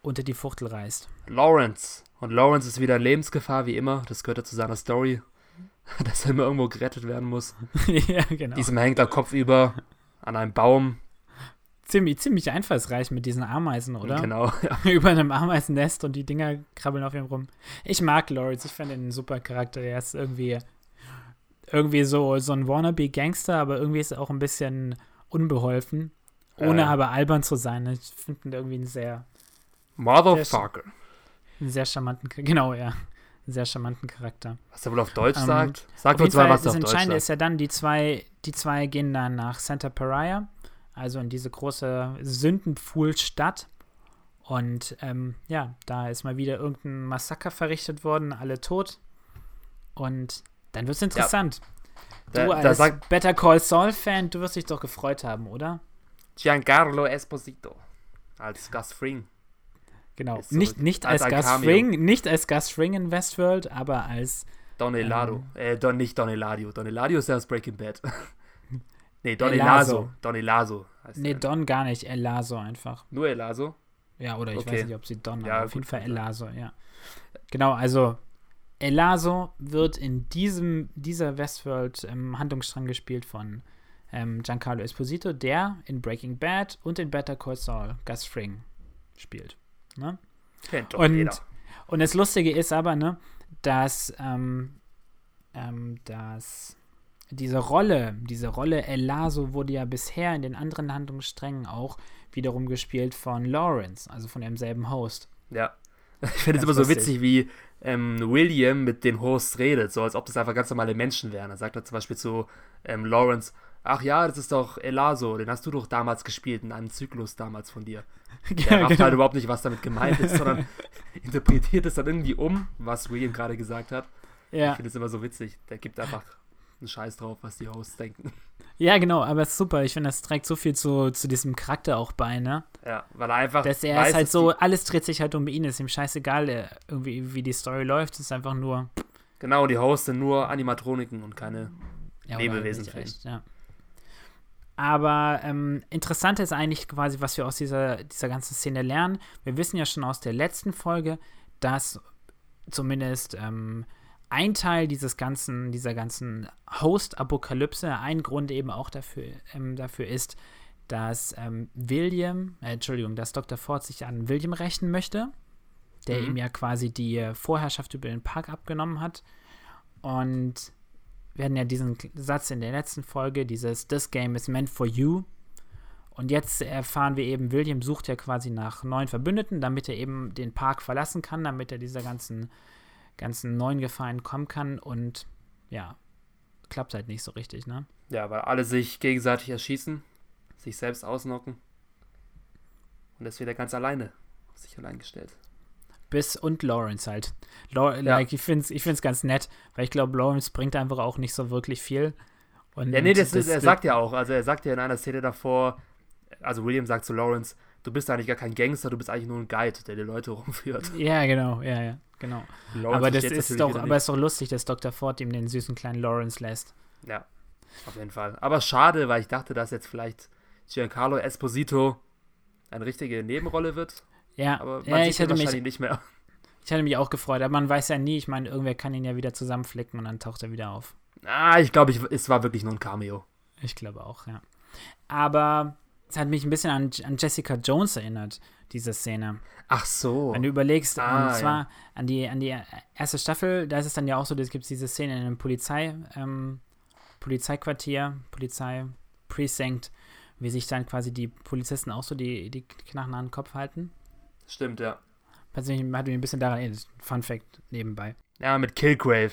unter die Fuchtel reißt. Lawrence. Und Lawrence ist wieder in Lebensgefahr, wie immer. Das gehört ja zu seiner Story. Dass er immer irgendwo gerettet werden muss. ja, genau. Diesem hängt er kopfüber an einem Baum. Ziemlich, ziemlich einfallsreich mit diesen Ameisen, oder? Genau, ja. über einem Ameisennest und die Dinger krabbeln auf ihm rum. Ich mag Lawrence, ich finde ihn einen super Charakter. Der ist irgendwie, irgendwie so, so ein Wannabe-Gangster, aber irgendwie ist er auch ein bisschen unbeholfen, ohne Äh. aber albern zu sein. Ich finde ihn irgendwie einen sehr, Motherfucker. einen sehr charmanten, genau, ja, sehr charmanten Charakter. Was er wohl auf Deutsch Ähm, sagt? Sag uns mal, was er das auf Deutsch Entscheidende sagt. ist ja dann, die zwei, die zwei gehen dann nach Santa Pariah, also in diese große Sündenpfuhlstadt. Und ähm, ja, da ist mal wieder irgendein Massaker verrichtet worden, alle tot. Und dann wird es interessant. Da- du als sagt- Better Call Saul-Fan, du wirst dich doch gefreut haben, oder? Giancarlo Esposito. Als Gus Fring. Genau. Nicht nicht als, Gus. Fring, nicht als Gus Fring in Westworld, aber als Don Elado. Ähm. Äh, Don, nicht Don Eladio. Don Eladio ist ja aus Breaking Bad. nee, Don Elazo. Elazo. Don Elazo heißt Nee. Don gar nicht, El Lazo einfach. Nur Elazo. Ja, oder ich Okay. weiß nicht, ob sie Don Ja, haben. Auf jeden Fall. Elaso, ja. Genau, also Elaso wird in diesem, dieser Westworld ähm, Handlungsstrang gespielt von ähm, Giancarlo Esposito, der in Breaking Bad und in Better Call Saul Gus Fring spielt. Ne? Kennt doch Und, jeder. und das Lustige ist aber, ne, dass, ähm, ähm, dass diese Rolle, diese Rolle Elaso wurde ja bisher in den anderen Handlungssträngen auch wiederum gespielt von Lawrence, also von demselben Host. Ja. Ich finde es immer so witzig, wie ähm, William mit den Hosts redet, so als ob das einfach ganz normale Menschen wären. Er sagt er zum Beispiel zu ähm, Lawrence, ach ja, das ist doch Elaso, den hast du doch damals gespielt, in einem Zyklus damals von dir. Der Ja, rafft genau. halt überhaupt nicht, was damit gemeint ist, sondern interpretiert es dann irgendwie um, was William gerade gesagt hat. Ich ja. finde es immer so witzig. Der gibt einfach einen Scheiß drauf, was die Hosts denken. ja, genau, aber es ist super. Ich finde, das trägt so viel zu, zu diesem Charakter auch bei, ne? Ja, weil er einfach Dass er weiß, ist halt so, alles dreht sich halt um ihn, ist ihm scheißegal, er, irgendwie, wie die Story läuft, ist einfach nur. Genau, die Hosts sind nur Animatroniken und keine Ja, Lebewesen recht, ja. Aber ähm, interessant ist eigentlich quasi, was wir aus dieser, dieser ganzen Szene lernen. Wir wissen ja schon aus der letzten Folge, dass zumindest ähm, ein Teil dieses ganzen, dieser ganzen Host-Apokalypse, ein Grund eben auch dafür, ähm, dafür ist, dass ähm, William, äh, Entschuldigung, dass Dr. Ford sich an William rächen möchte, der Mhm. ihm ja quasi die äh, Vorherrschaft über den Park abgenommen hat. Und wir hatten ja diesen Satz in der letzten Folge, dieses This game is meant for you. Und jetzt erfahren wir eben, William sucht ja quasi nach neuen Verbündeten, damit er eben den Park verlassen kann, damit er dieser ganzen, ganzen neuen Gefahren kommen kann. Und ja, klappt halt nicht so richtig, ne? Ja, weil alle sich gegenseitig erschießen, sich selbst ausnocken. Und er ist wieder ganz alleine sich allein gestellt. Bis und Lawrence halt. Law Ja. like, ich finde es ich find's ganz nett, weil ich glaube, Lawrence bringt einfach auch nicht so wirklich viel. Und Ja, nee, das, ist, er sagt ja auch, also er sagt ja in einer Szene davor, also William sagt zu Lawrence, du bist eigentlich gar kein Gangster, du bist eigentlich nur ein Guide, der die Leute rumführt. Ja, genau, ja, ja, genau. Lawrence aber das ist doch, aber ist doch lustig, dass Dr. Ford ihm den süßen kleinen Lawrence lässt. Ja. Auf jeden Fall. Aber schade, weil ich dachte, dass jetzt vielleicht Giancarlo Esposito eine richtige Nebenrolle wird. Ja, aber man ja, sieht ich ihn hätte mich, wahrscheinlich nicht mehr. ich hätte mich auch gefreut, aber man weiß ja nie. Ich meine, irgendwer kann ihn ja wieder zusammenflicken und dann taucht er wieder auf. Ah, ich glaube, es war wirklich nur ein Cameo. Ich glaube auch, ja. Aber es hat mich ein bisschen an, an Jessica Jones erinnert, diese Szene. Ach so. Wenn du überlegst, Ah, und zwar an, die, an die erste Staffel, da ist es dann ja auch so, es gibt diese Szene in einem Polizei, ähm, Polizeiquartier, Polizei, Precinct, wie sich dann quasi die Polizisten auch so die, die Knarren an den Kopf halten. Stimmt, ja. Persönlich hat mich ein bisschen daran erinnert. Fun Fact nebenbei. Ja, mit Killgrave.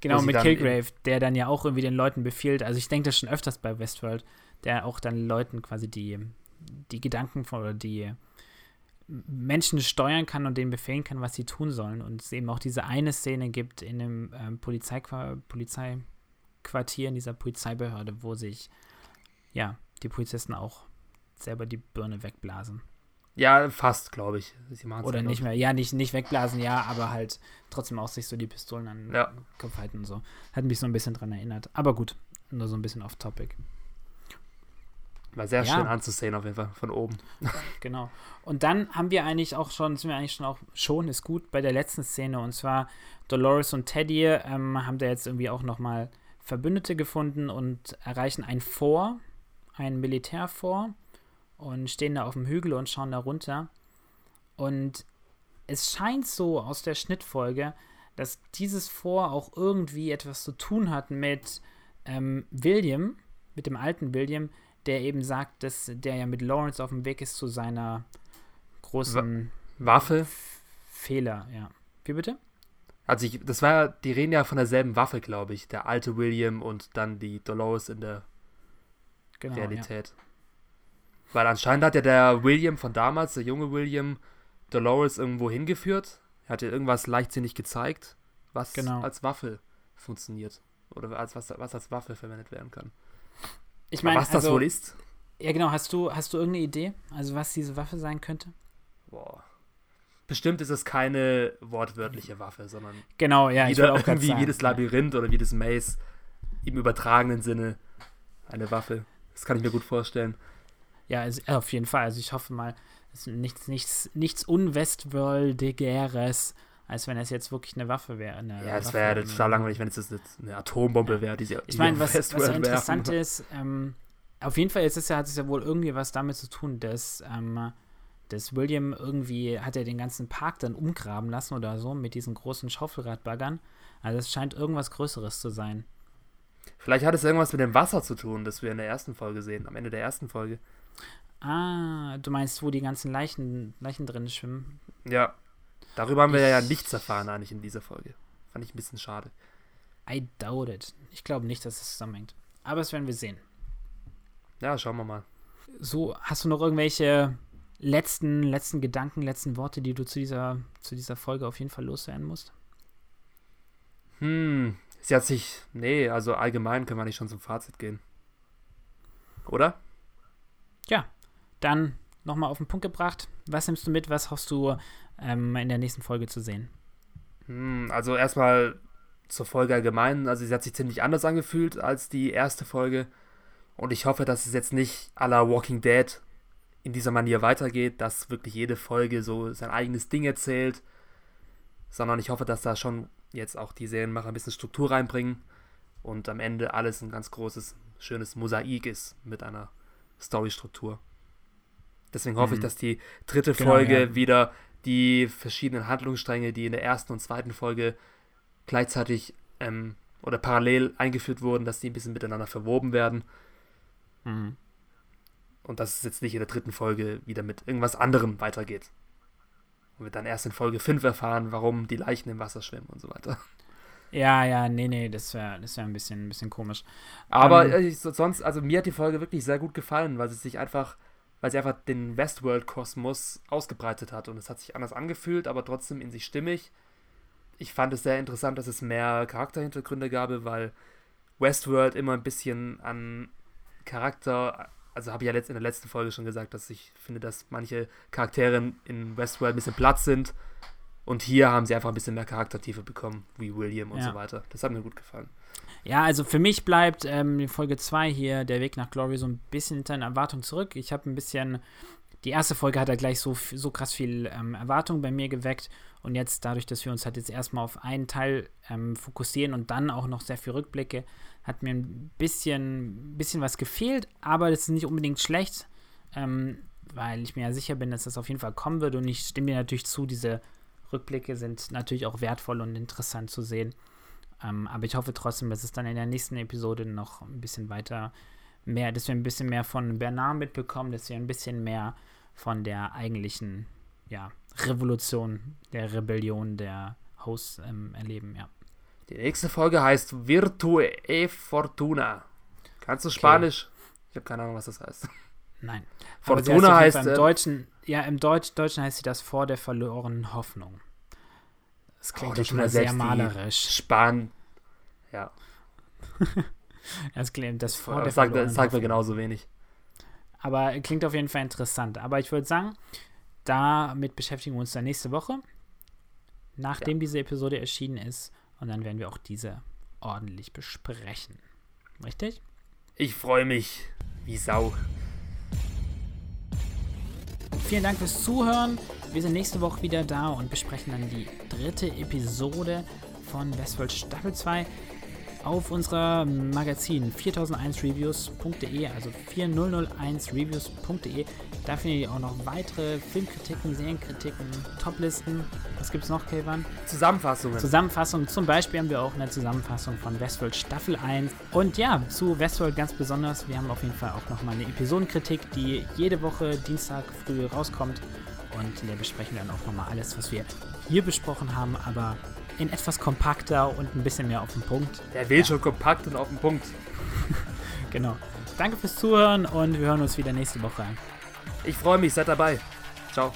Genau, mit Killgrave, der dann ja auch irgendwie den Leuten befiehlt. Also ich denke das schon öfters bei Westworld, der auch dann Leuten quasi die, die Gedanken von oder die Menschen steuern kann und denen befehlen kann, was sie tun sollen. Und es eben auch diese eine Szene gibt in einem ähm, Polizeiqua Polizeiquartier, in dieser Polizeibehörde, wo sich ja die Polizisten auch selber die Birne wegblasen. Ja, fast, glaube ich. Oder glaub nicht ich. mehr, ja, nicht, nicht wegblasen, ja, aber halt trotzdem auch sich so die Pistolen an den Ja. Kopf halten und so. Hat mich so ein bisschen dran erinnert. Aber gut, nur so ein bisschen off-topic. War sehr Ja. schön anzusehen, auf jeden Fall, von oben. Genau. Und dann haben wir eigentlich auch schon, sind wir eigentlich schon auch, schon ist gut, bei der letzten Szene. Und zwar Dolores und Teddy ähm, haben da jetzt irgendwie auch nochmal Verbündete gefunden und erreichen ein Fort, ein Militärfort und stehen da auf dem Hügel und schauen da runter. Und es scheint so aus der Schnittfolge, dass dieses Fort auch irgendwie etwas zu tun hat mit ähm, William, mit dem alten William, der eben sagt, dass der ja mit Lawrence auf dem Weg ist zu seiner großen Waffe. Fehler, ja. Wie bitte? Also ich, das war, die reden ja von derselben Waffe, glaube ich. Der alte William und dann die Dolores in der Genau. Ja. Weil anscheinend hat ja der William von damals, der junge William, Dolores irgendwo hingeführt. Er hat ihr irgendwas leichtsinnig gezeigt, was Genau. als Waffe funktioniert. Oder als, was, was als Waffe verwendet werden kann. Ich meine, was das also, wohl ist? Ja, genau. Hast du, hast du irgendeine Idee? Also, was diese Waffe sein könnte? Boah. Bestimmt ist es keine wortwörtliche Waffe, sondern Genau, ja, ich wieder gerade irgendwie sagen. wie das Labyrinth oder wie das Maze im übertragenen Sinne eine Waffe. Das kann ich mir gut vorstellen. Ja, also, auf jeden Fall. Also ich hoffe mal, es ist nichts, nichts, nichts Unwestworldigeres, als wenn es jetzt wirklich eine Waffe wäre. Eine Ja, es wäre total langweilig, wenn es jetzt eine Atombombe wäre, die sie Ich meine, was, was Westworld ja interessant werfen. ist, ähm, auf jeden Fall ist es ja, hat es ja wohl irgendwie was damit zu tun, dass, ähm, dass William irgendwie, hat er den ganzen Park dann umgraben lassen oder so mit diesen großen Schaufelradbaggern. Also es scheint irgendwas Größeres zu sein. Vielleicht hat es irgendwas mit dem Wasser zu tun, das wir in der ersten Folge sehen, am Ende der ersten Folge. Ah, du meinst, wo die ganzen Leichen, Leichen drin schwimmen? Ja. Darüber haben wir ja Ich- nichts erfahren eigentlich in dieser Folge. Fand ich ein bisschen schade. I doubt it. Ich glaube nicht, dass es zusammenhängt. Aber das werden wir sehen. Ja, schauen wir mal. So, hast du noch irgendwelche letzten, letzten Gedanken, letzten Worte, die du zu dieser, zu dieser Folge auf jeden Fall loswerden musst? Hm, sie hat sich. Nee, also allgemein können wir nicht schon zum Fazit gehen. Oder? Dann nochmal auf den Punkt gebracht. Was nimmst du mit? Was hoffst du ähm, in der nächsten Folge zu sehen? Hm, also erstmal zur Folge allgemein. Also sie hat sich ziemlich anders angefühlt als die erste Folge. Und ich hoffe, dass es jetzt nicht à la Walking Dead in dieser Manier weitergeht, dass wirklich jede Folge so sein eigenes Ding erzählt. Sondern ich hoffe, dass da schon jetzt auch die Serienmacher ein bisschen Struktur reinbringen und am Ende alles ein ganz großes, schönes Mosaik ist mit einer Storystruktur. Deswegen hoffe ich, Mhm. dass die dritte Genau, Folge ja. wieder die verschiedenen Handlungsstränge, die in der ersten und zweiten Folge gleichzeitig ähm, oder parallel eingeführt wurden, dass die ein bisschen miteinander verwoben werden Mhm. und dass es jetzt nicht in der dritten Folge wieder mit irgendwas anderem weitergeht. Und wir dann erst in Folge 5 erfahren, warum die Leichen im Wasser schwimmen und so weiter. Ja, ja, nee, nee, das wäre das wär ein, bisschen, ein bisschen komisch. Aber Ähm, äh, ich, so- sonst, also mir hat die Folge wirklich sehr gut gefallen, weil sie sich einfach, weil sie einfach den Westworld-Kosmos ausgebreitet hat und es hat sich anders angefühlt, aber trotzdem in sich stimmig. Ich fand es sehr interessant, dass es mehr Charakterhintergründe gab, weil Westworld immer ein bisschen an Charakter, also habe ich ja letzt, in der letzten Folge schon gesagt, dass ich finde, dass manche Charaktere in Westworld ein bisschen platt sind Und hier haben sie einfach ein bisschen mehr Charaktertiefe bekommen, wie William und Ja. so weiter. Das hat mir gut gefallen. Ja, also für mich bleibt ähm, in Folge 2 hier der Weg nach Glory so ein bisschen hinter den Erwartungen zurück. Ich habe ein bisschen. Die erste Folge hat ja gleich so, so krass viel ähm, Erwartung bei mir geweckt. Und jetzt, dadurch, dass wir uns halt jetzt erstmal auf einen Teil ähm, fokussieren und dann auch noch sehr viel Rückblicke, hat mir ein bisschen, bisschen was gefehlt. Aber das ist nicht unbedingt schlecht, ähm, weil ich mir ja sicher bin, dass das auf jeden Fall kommen wird. Und ich stimme dir natürlich zu, diese Rückblicke sind natürlich auch wertvoll und interessant zu sehen. Ähm, aber ich hoffe trotzdem, dass es dann in der nächsten Episode noch ein bisschen weiter mehr, dass wir ein bisschen mehr von Bernard mitbekommen, dass wir ein bisschen mehr von der eigentlichen ja, Revolution, der Rebellion der Hosts ähm, erleben, ja. Die nächste Folge heißt Virtue e Fortuna. Kannst du Spanisch? Ich habe keine Ahnung, was das heißt. Nein. Fortuna heißt. Fall im äh, Deutschen, ja, im Deutsch, Deutschen heißt sie das vor der verlorenen Hoffnung. Das klingt Oh, ja die schon mal ja sehr malerisch. Span. Ja, Das klingt das vor das sagt, das sagt mir genauso wenig. Aber klingt auf jeden Fall interessant. Aber ich würde sagen, damit beschäftigen wir uns dann nächste Woche, nachdem diese Episode erschienen ist. Und dann werden wir auch diese ordentlich besprechen. Richtig? Ich freue mich wie Sau. Vielen Dank fürs Zuhören. Wir sind nächste Woche wieder da und besprechen dann die dritte Episode von Westworld Staffel 2 auf unserer Magazin 4001reviews.de, also 4001reviews.de. Da findet ihr auch noch weitere Filmkritiken, Serienkritiken, Toplisten. Was gibt's noch, Kelvan? Zusammenfassungen. Zusammenfassung. Zum Beispiel haben wir auch eine Zusammenfassung von Westworld Staffel 1. Und ja, zu Westworld ganz besonders. Wir haben auf jeden Fall auch nochmal eine Episodenkritik, die jede Woche Dienstag früh rauskommt. Und in der besprechen wir dann auch nochmal alles, was wir hier besprochen haben, aber in etwas kompakter und ein bisschen mehr auf den Punkt. Der will schon kompakt und auf den Punkt. Genau. Danke fürs Zuhören und wir hören uns wieder nächste Woche. Ich freue mich, seid dabei. Ciao.